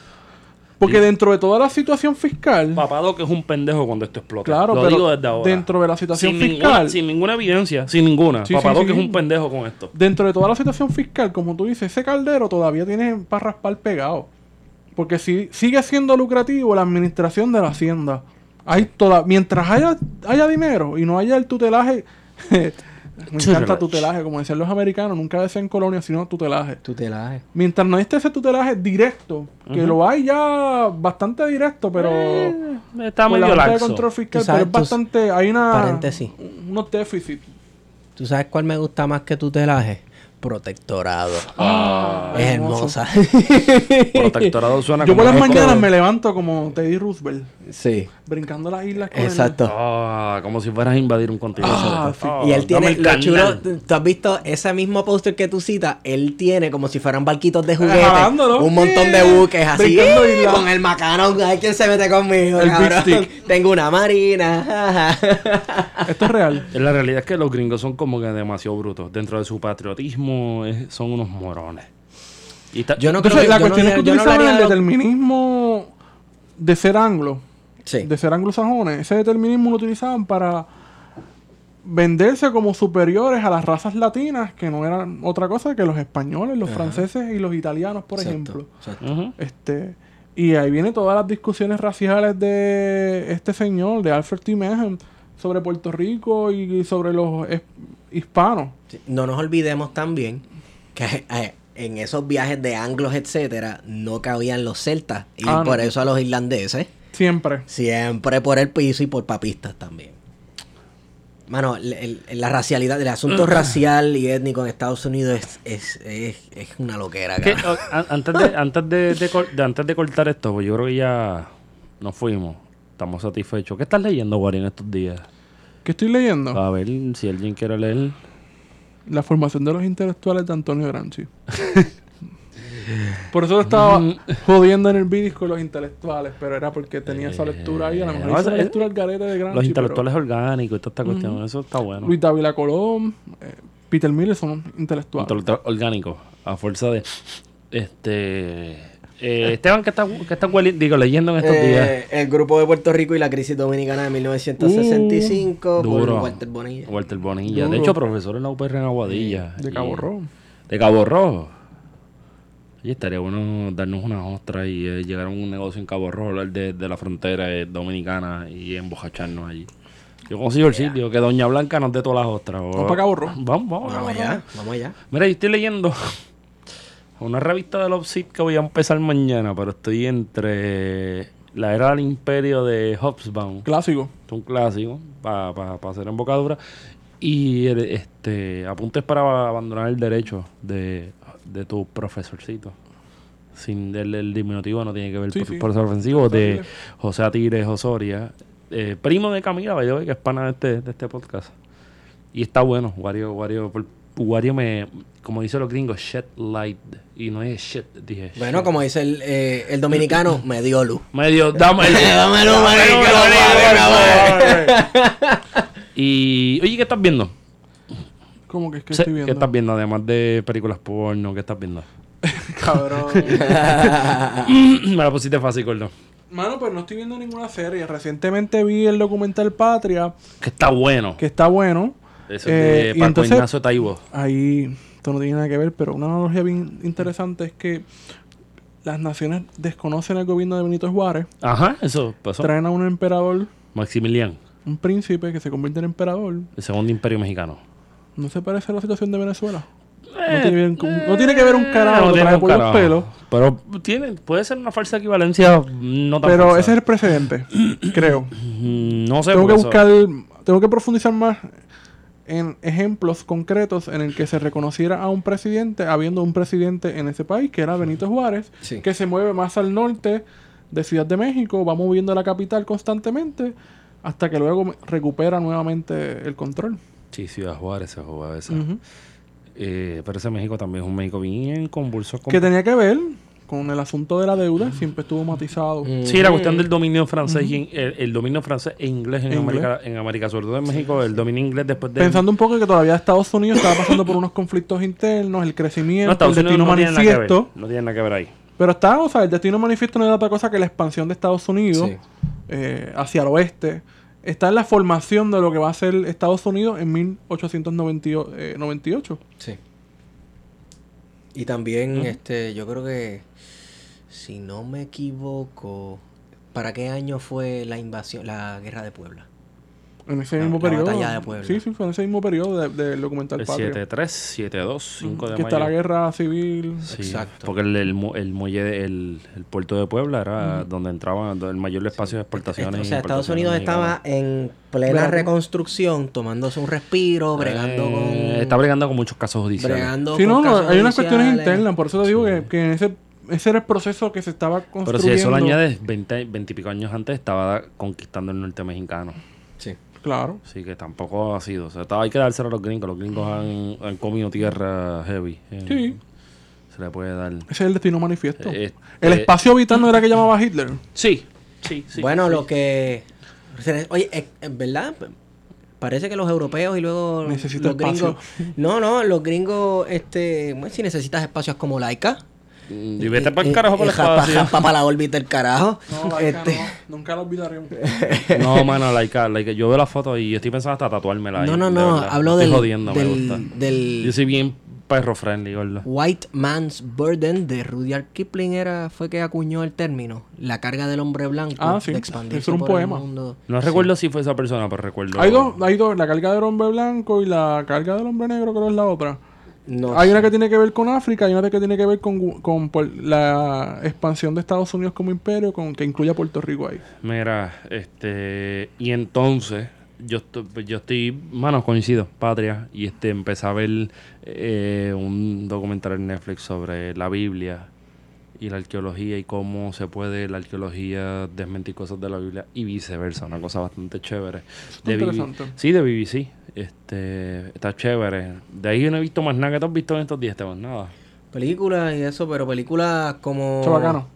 Porque dentro de toda la situación fiscal, papado que es un pendejo cuando esto explota. claro, Lo pero digo desde ahora. dentro de la situación sin fiscal, ninguna, sin ninguna evidencia, sin ninguna. Sí, sí, papado sí. que es un pendejo con esto. dentro de toda la situación fiscal, como tú dices, ese caldero todavía tiene para raspar pegado. Porque si sigue siendo lucrativo la administración de la hacienda. Hay toda, mientras haya, haya dinero y no haya el tutelaje, [LAUGHS] me encanta tutelaje, como decían los americanos, nunca debe ser en colonia, sino tutelaje. Tutelaje. Mientras no esté ese tutelaje directo, que lo hay ya bastante directo, pero Eh, está la medio de laxo. control fiscal, Tú sabes, pero es bastante, hay una paréntesis. unos déficits. ¿Tú sabes cuál me gusta más que tutelaje? Protectorado. Ah, es hermoso. hermosa. [LAUGHS] Protectorado suena Yo como... por las mañanas me levanto como Teddy Roosevelt, sí, brincando las islas con el- exacto. Ah, como si fueras a invadir un continente. Ah, sí. y él tiene, el lo chulo, tú has visto ese mismo póster que tú citas, él tiene como si fueran barquitos de juguete, un montón de buques así, Brincando islas. con el macano, hay quien se mete conmigo, El cabrón. Big Stick. [LAUGHS] Tengo una marina. Esto es real. La realidad es que los gringos son como que demasiado brutos. Dentro de su patriotismo es- son unos morones. Y está- Yo no creo Entonces, que la yo no cuestión es que yo no utilizaban haría el lo- determinismo de ser anglo, sí. de ser anglosajones. Ese determinismo lo utilizaban para venderse como superiores a las razas latinas, que no eran otra cosa que los españoles, los franceses y los italianos, por Exacto, ejemplo. exacto. Este, y ahí viene todas las discusiones raciales de este señor, de Alfred T. Meehan, sobre Puerto Rico y sobre los hispanos. No nos olvidemos también que eh, en esos viajes de anglos, etcétera, no cabían los celtas. Y Ah, no. por eso a los irlandeses, Siempre. siempre por el piso y por papistas también. Mano, el- el- la racialidad, el asunto [CLEARS THROAT] racial y étnico en Estados Unidos es, es, es, es una loquera, an- antes, de, antes, de, de cor- de- antes de cortar esto, pues yo creo que ya nos fuimos. Estamos satisfechos. ¿Qué estás leyendo, Wari, en estos días? ¿Qué estoy leyendo? A ver si alguien quiere leer. La formación de los intelectuales de Antonio Gramsci. Por eso lo estaba jodiendo en el vídeo con los intelectuales, pero era porque tenía esa lectura ahí. A lo mejor no, hizo la es- lectura al garete de Gramsci. Los pero intelectuales orgánicos y toda esta cuestión. Eso está bueno. Luis Dávila Colón, eh, Peter Miller son intelectuales. Intelectual orgánico. A fuerza de. Este. Eh, Esteban, ¿qué está, qué está digo, leyendo en estos días? Eh, el grupo de Puerto Rico y la crisis dominicana de 1965 por Duro. Walter Bonilla. Walter Bonilla. De hecho, profesor en la UPR en Aguadilla. de Y- Cabo Rojo. De Cabo Rojo. Oye, estaría bueno darnos una ostra y eh, llegar a un negocio en Cabo Rojo, hablar de, de la frontera eh, dominicana y embojacharnos allí. Yo consigo el sitio, que Doña Blanca nos dé todas las ostras. Vamos pa' Cabo Rojo. Vamos, vamos. Vamos allá, vamos allá. Mira, yo estoy leyendo una revista de Love Seat que voy a empezar mañana, pero estoy entre la era del imperio de Hobsbawm, Clásico. es un clásico para pa, pa hacer embocadura, y este apuntes para abandonar el derecho de, de tu profesorcito. Sin el, el diminutivo no tiene que ver Sí, por, sí. profesor ofensivo de. José Atires Osoria. eh, primo de Camila, que es pana de este, de este podcast. Y está bueno. Wario, Wario, por- Wario me, como dicen los gringos, shed light. Y no es shit, dije. Bueno, shit. como dice el, eh, el dominicano, [LAUGHS] me dio luz. Medio, dame [LAUGHS] Dámelo, marico, Y, oye, ¿qué estás viendo? ¿Cómo que es que estoy ¿Qué viendo? estás viendo? Además de películas porno, ¿qué estás viendo? [LAUGHS] Cabrón. me la pusiste fácil, Gordo. Mano, pues no estoy viendo ninguna serie. Recientemente vi el documental Patria, Que está bueno. que está bueno. Eso Eh, es y de Paco entonces- Ignacio Taibo. Ahí, esto no tiene nada que ver, pero una analogía bien interesante es que las naciones desconocen el gobierno de Benito Juárez, Ajá, eso pasó. traen a un emperador, Maximilián, un príncipe que se convierte en emperador. el segundo imperio mexicano. ¿No se parece a la situación de Venezuela? no, tiene, no tiene que ver un carajo, no tiene un carajo. pelos. Pero tiene, puede ser una falsa equivalencia, no tan Pero falsa. ese es el precedente, creo. [CLEARS THROAT] No sé, Tengo que eso- buscar, tengo que profundizar más en ejemplos concretos en el que se reconociera a un presidente, habiendo un presidente en ese país, que era Benito Juárez, Sí. que se mueve más al norte de Ciudad de México, va moviendo la capital constantemente, hasta que luego recupera nuevamente el control. Sí, Ciudad Juárez se jugó a veces. Ujú. Eh, pero ese México también es un México bien convulso. con- Que tenía que ver con el asunto de la deuda, siempre estuvo matizado. Sí, la cuestión del dominio francés y en- el, el dominio francés e inglés en, Inglés. América, en América, sobre todo en México, el dominio inglés después de... Pensando un poco que todavía Estados Unidos estaba pasando por unos conflictos internos, el crecimiento, no, el destino no manifiesto. no tiene nada que ver ahí. Pero está, o sea, el destino manifiesto no era otra cosa que la expansión de Estados Unidos Sí. eh, hacia el oeste. Está en la formación de lo que va a ser Estados Unidos en 1898. Sí. Y también, este, yo creo que, si no me equivoco, ¿para qué año fue la invasión, la guerra de Puebla? En ese La- mismo la periodo. batalla de Puebla. Sí, sí, fue en ese mismo periodo de- del documental El Patria. 7-3, 7-2, 5 de que está mayo. la guerra civil. Sí, Exacto. Porque el, el, mu- el muelle, de- el, el puerto de Puebla era donde entraban el mayor espacio de exportaciones. o sea, Estados Unidos mexicanas. estaba en plena reconstrucción, tomándose un respiro, bregando con... Eh, Está bregando con muchos casos judiciales. bregando Sí, con no, casos hay unas cuestiones internas, por eso te digo que, que en ese, ese era el proceso que se estaba construyendo. Pero si eso lo añades 20, 20 y pico años antes, estaba conquistando el norte mexicano. Sí. Claro. Así que tampoco ha sido. O sea, estaba- hay que dárselo a los gringos. Los gringos han, han comido tierra heavy. Eh, Sí. Se le puede dar. Ese es el destino manifiesto. Eh, el eh, espacio vital no era que llamaba Hitler. Sí, sí, sí. bueno, sí. lo que... Oye, es, es verdad, parece que los europeos y luego Necesito los gringos... espacio. [LAUGHS] No, no, los gringos, este... Bueno, si necesitas espacios como Laika... Mm, Y vete para el carajo por el Para espacio. la órbita el carajo. No, este, no, nunca lo olvidaremos. [LAUGHS] No, mano, like, like, yo veo la foto y estoy pensando hasta tatuármela. no, no, de no, verdad. hablo Estoy del, jodiendo, me gusta. del, del Yo soy bien perro friendly, gordo. White Man's Burden de Rudyard Kipling era, fue que acuñó el término. La carga del hombre blanco. Ah, sí, era un poema. No recuerdo si fue esa persona, pero recuerdo. Hay dos, hay dos, la carga del hombre blanco y la carga del hombre negro, creo que es la otra. No hay sé. una que tiene que ver con África y una que tiene que ver con, con por- la expansión de Estados Unidos como imperio, con que incluye a Puerto Rico ahí. Mira, este. Y entonces, yo estoy, yo estoy, mano, coincido, patria. Y este, empecé a ver eh, un documental en Netflix sobre la Biblia y la arqueología y cómo se puede la arqueología desmentir cosas de la Biblia y viceversa. Una cosa bastante chévere. De interesante. sí, de BBC. Este, está chévere. De ahí yo no he visto más nada que tú has visto en estos días, Esteban. Nada. Películas y eso, pero películas como... Eso bacano.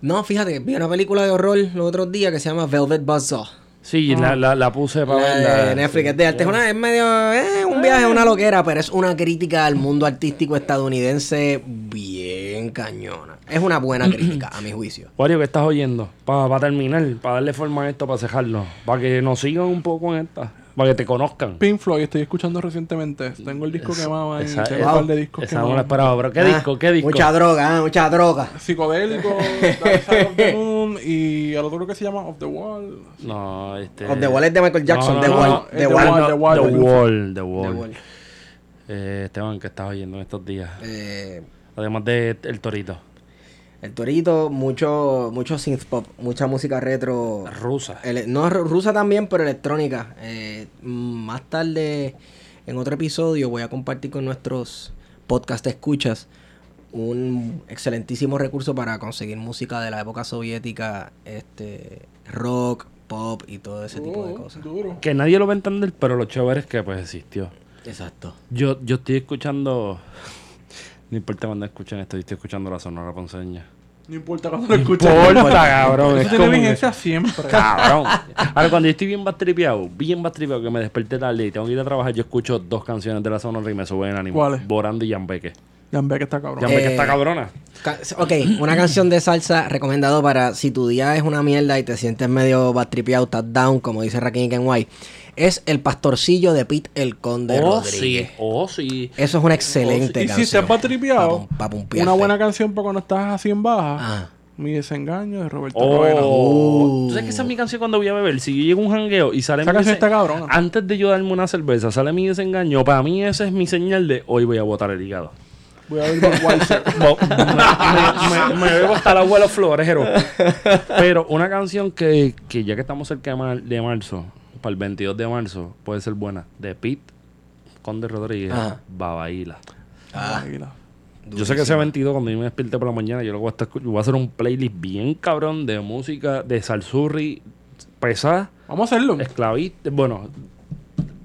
No, fíjate, vi una película de horror los otros días que se llama Velvet Buzzsaw. Sí, la, la, la puse para La verla. de Netflix es de arte. Es, una, es medio. Es un viaje, una loquera, pero es una crítica al mundo artístico estadounidense bien cañona. Es una buena crítica, a mi juicio. [CLEARS THROAT] Wario, ¿qué estás oyendo? Para terminar, para darle forma a esto, para cejarlo. Para que nos sigan un poco en esta. Para que te conozcan. Pink Floyd, estoy escuchando recientemente. Tengo el disco quemado ahí. esa- tengo par de discos esa no la esperaba, pero ¿qué Ah, disco? ¿Qué disco? Mucha droga, ah, mucha droga. Psicodélico, [LAUGHS] Dark Side of the Moon y el otro que se llama Of the Wall. No, este. Of the Wall es de Michael Jackson, No, The Wall, The The Wall. Wall. The Wall, Wall. The The Wall. The. Eh, Esteban, ¿qué estás oyendo en estos días? Eh, Además de El Torito. el Torito, mucho, mucho synth pop, mucha música retro. Rusa. No ru- rusa también, pero electrónica. Eh, más tarde, en otro episodio, voy a compartir con nuestros podcast escuchas un excelentísimo recurso para conseguir música de la época soviética, este rock, pop y todo ese tipo de Oh, cosas. Duro. Que nadie lo va a entender, pero lo chévere es que pues existió. Exacto. Yo, yo estoy escuchando. No importa cuando escuchen esto, yo estoy escuchando la sonora ponceña. No importa cuando lo escuches. Importa, cabrón. Eso es tiene vigencia siempre. Cabrón. Ahora, cuando yo estoy bien bastripeado, bien bastripeado, que me desperté tarde y tengo que ir a trabajar, yo escucho dos canciones de la Sonora y me suben el ánimo. ¿Cuáles? Borando y Yambeque. Ya ve que está cabrón. Yambeque Eh, está cabrona. Ca- Ok, una canción de salsa recomendado para si tu día es una mierda y te sientes medio batripeado, estás down, como dice Rakim Kenway, es El Pastorcillo de Pete El Conde Oh, sí. Oh, sí. Eso es una excelente y canción. si estás patripeado, Pa' pum- pa' pumpearte. una buena canción para cuando estás así en baja. Ah. Mi desengaño de Roberto. Oh. Uh. ¿Tú sabes que esa es mi canción cuando voy a beber? Si yo llego a un jangueo y sale Esa mi canción está cabrona. Antes de yo darme una cerveza, sale mi desengaño. Para mí esa es mi señal de hoy voy a botar el hígado. Voy a ver Budweiser. [LAUGHS] Bo- me, me- me bebo hasta el abuelo florero. [LAUGHS] Pero una canción que, que ya que estamos cerca de, mar- de marzo, para el 22 de marzo, puede ser buena. De Pete Conde Rodríguez, Ajá. Babaíla. Ah. Yo sé que ese 22, cuando yo me despierte por la mañana, yo lo voy a, estar, yo voy a hacer un playlist bien cabrón de música de salsurri pesada, Vamos a hacerlo. esclavista, bueno,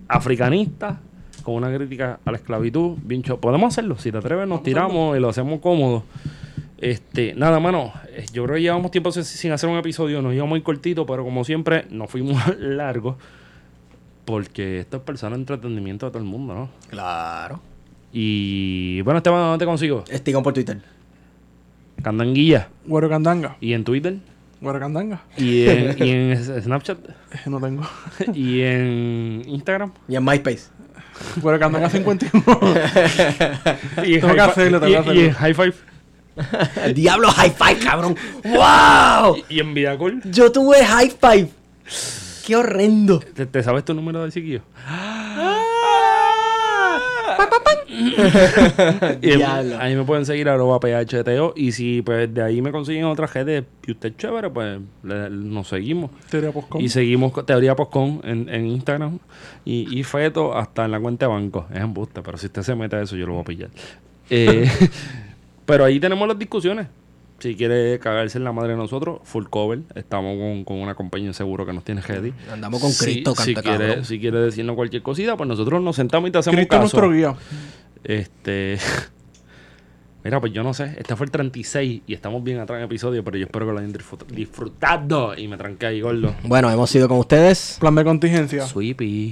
africanista, con una crítica a la esclavitud, bien Podemos hacerlo, si te atreves, nos tiramos y lo hacemos cómodo. Este, nada, mano, eh, yo creo que llevamos tiempo sin- hacer un episodio, nos íbamos muy cortito, pero como siempre, nos fuimos [LAUGHS] largos. Porque esto es persona de entretenimiento de todo el mundo, ¿no? claro. Y bueno, Esteban, ¿dónde te consigo? Estigón por Twitter. Candanguilla. Güero Candanga. Y en Twitter. Güero Candanga. Y en, [LAUGHS] y en S- Snapchat. Eh, No tengo. Y en Instagram. Y en MySpace. Güero Candanga 51. Y en [LAUGHS] Tengo que Hi-Fi- hacerlo, tengo y- que hacerlo. Y en High Five. El [LAUGHS] diablo High Five, cabrón. ¡Wow! Y en Vidacol. Yo tuve High Five. Qué horrendo. ¿Te, te sabes tu número de chiquillo? [LAUGHS] Y en- Diablo. ahí me pueden seguir arroba PHTO. Y si pues de ahí me consiguen otras redes y usted es chévere, pues le- nos seguimos. Teoría Postcom. Y seguimos Teoría Postcon en, en Instagram y, y Feto hasta en la cuenta de banco. Es embuste, pero si usted se mete a eso, yo lo voy a pillar. Eh, [LAUGHS] pero ahí tenemos las discusiones. Si quiere cagarse en la madre de nosotros, full cover. Estamos con, con una compañía seguro que nos tiene ready. Andamos con Si- Cristo, si, canta quiere, cabrón. si quiere decirnos cualquier cosita, pues nosotros nos sentamos y te hacemos Cristo es caso. nuestro guía. Este. [LAUGHS] Mira, pues yo no sé. Este fue el 36 y estamos bien atrás en episodio, pero yo espero que lo hayan disfrut- disfrutado. Y me tranqué ahí, gordo. Bueno, hemos sido con ustedes. Plan de contingencia. Sweepy.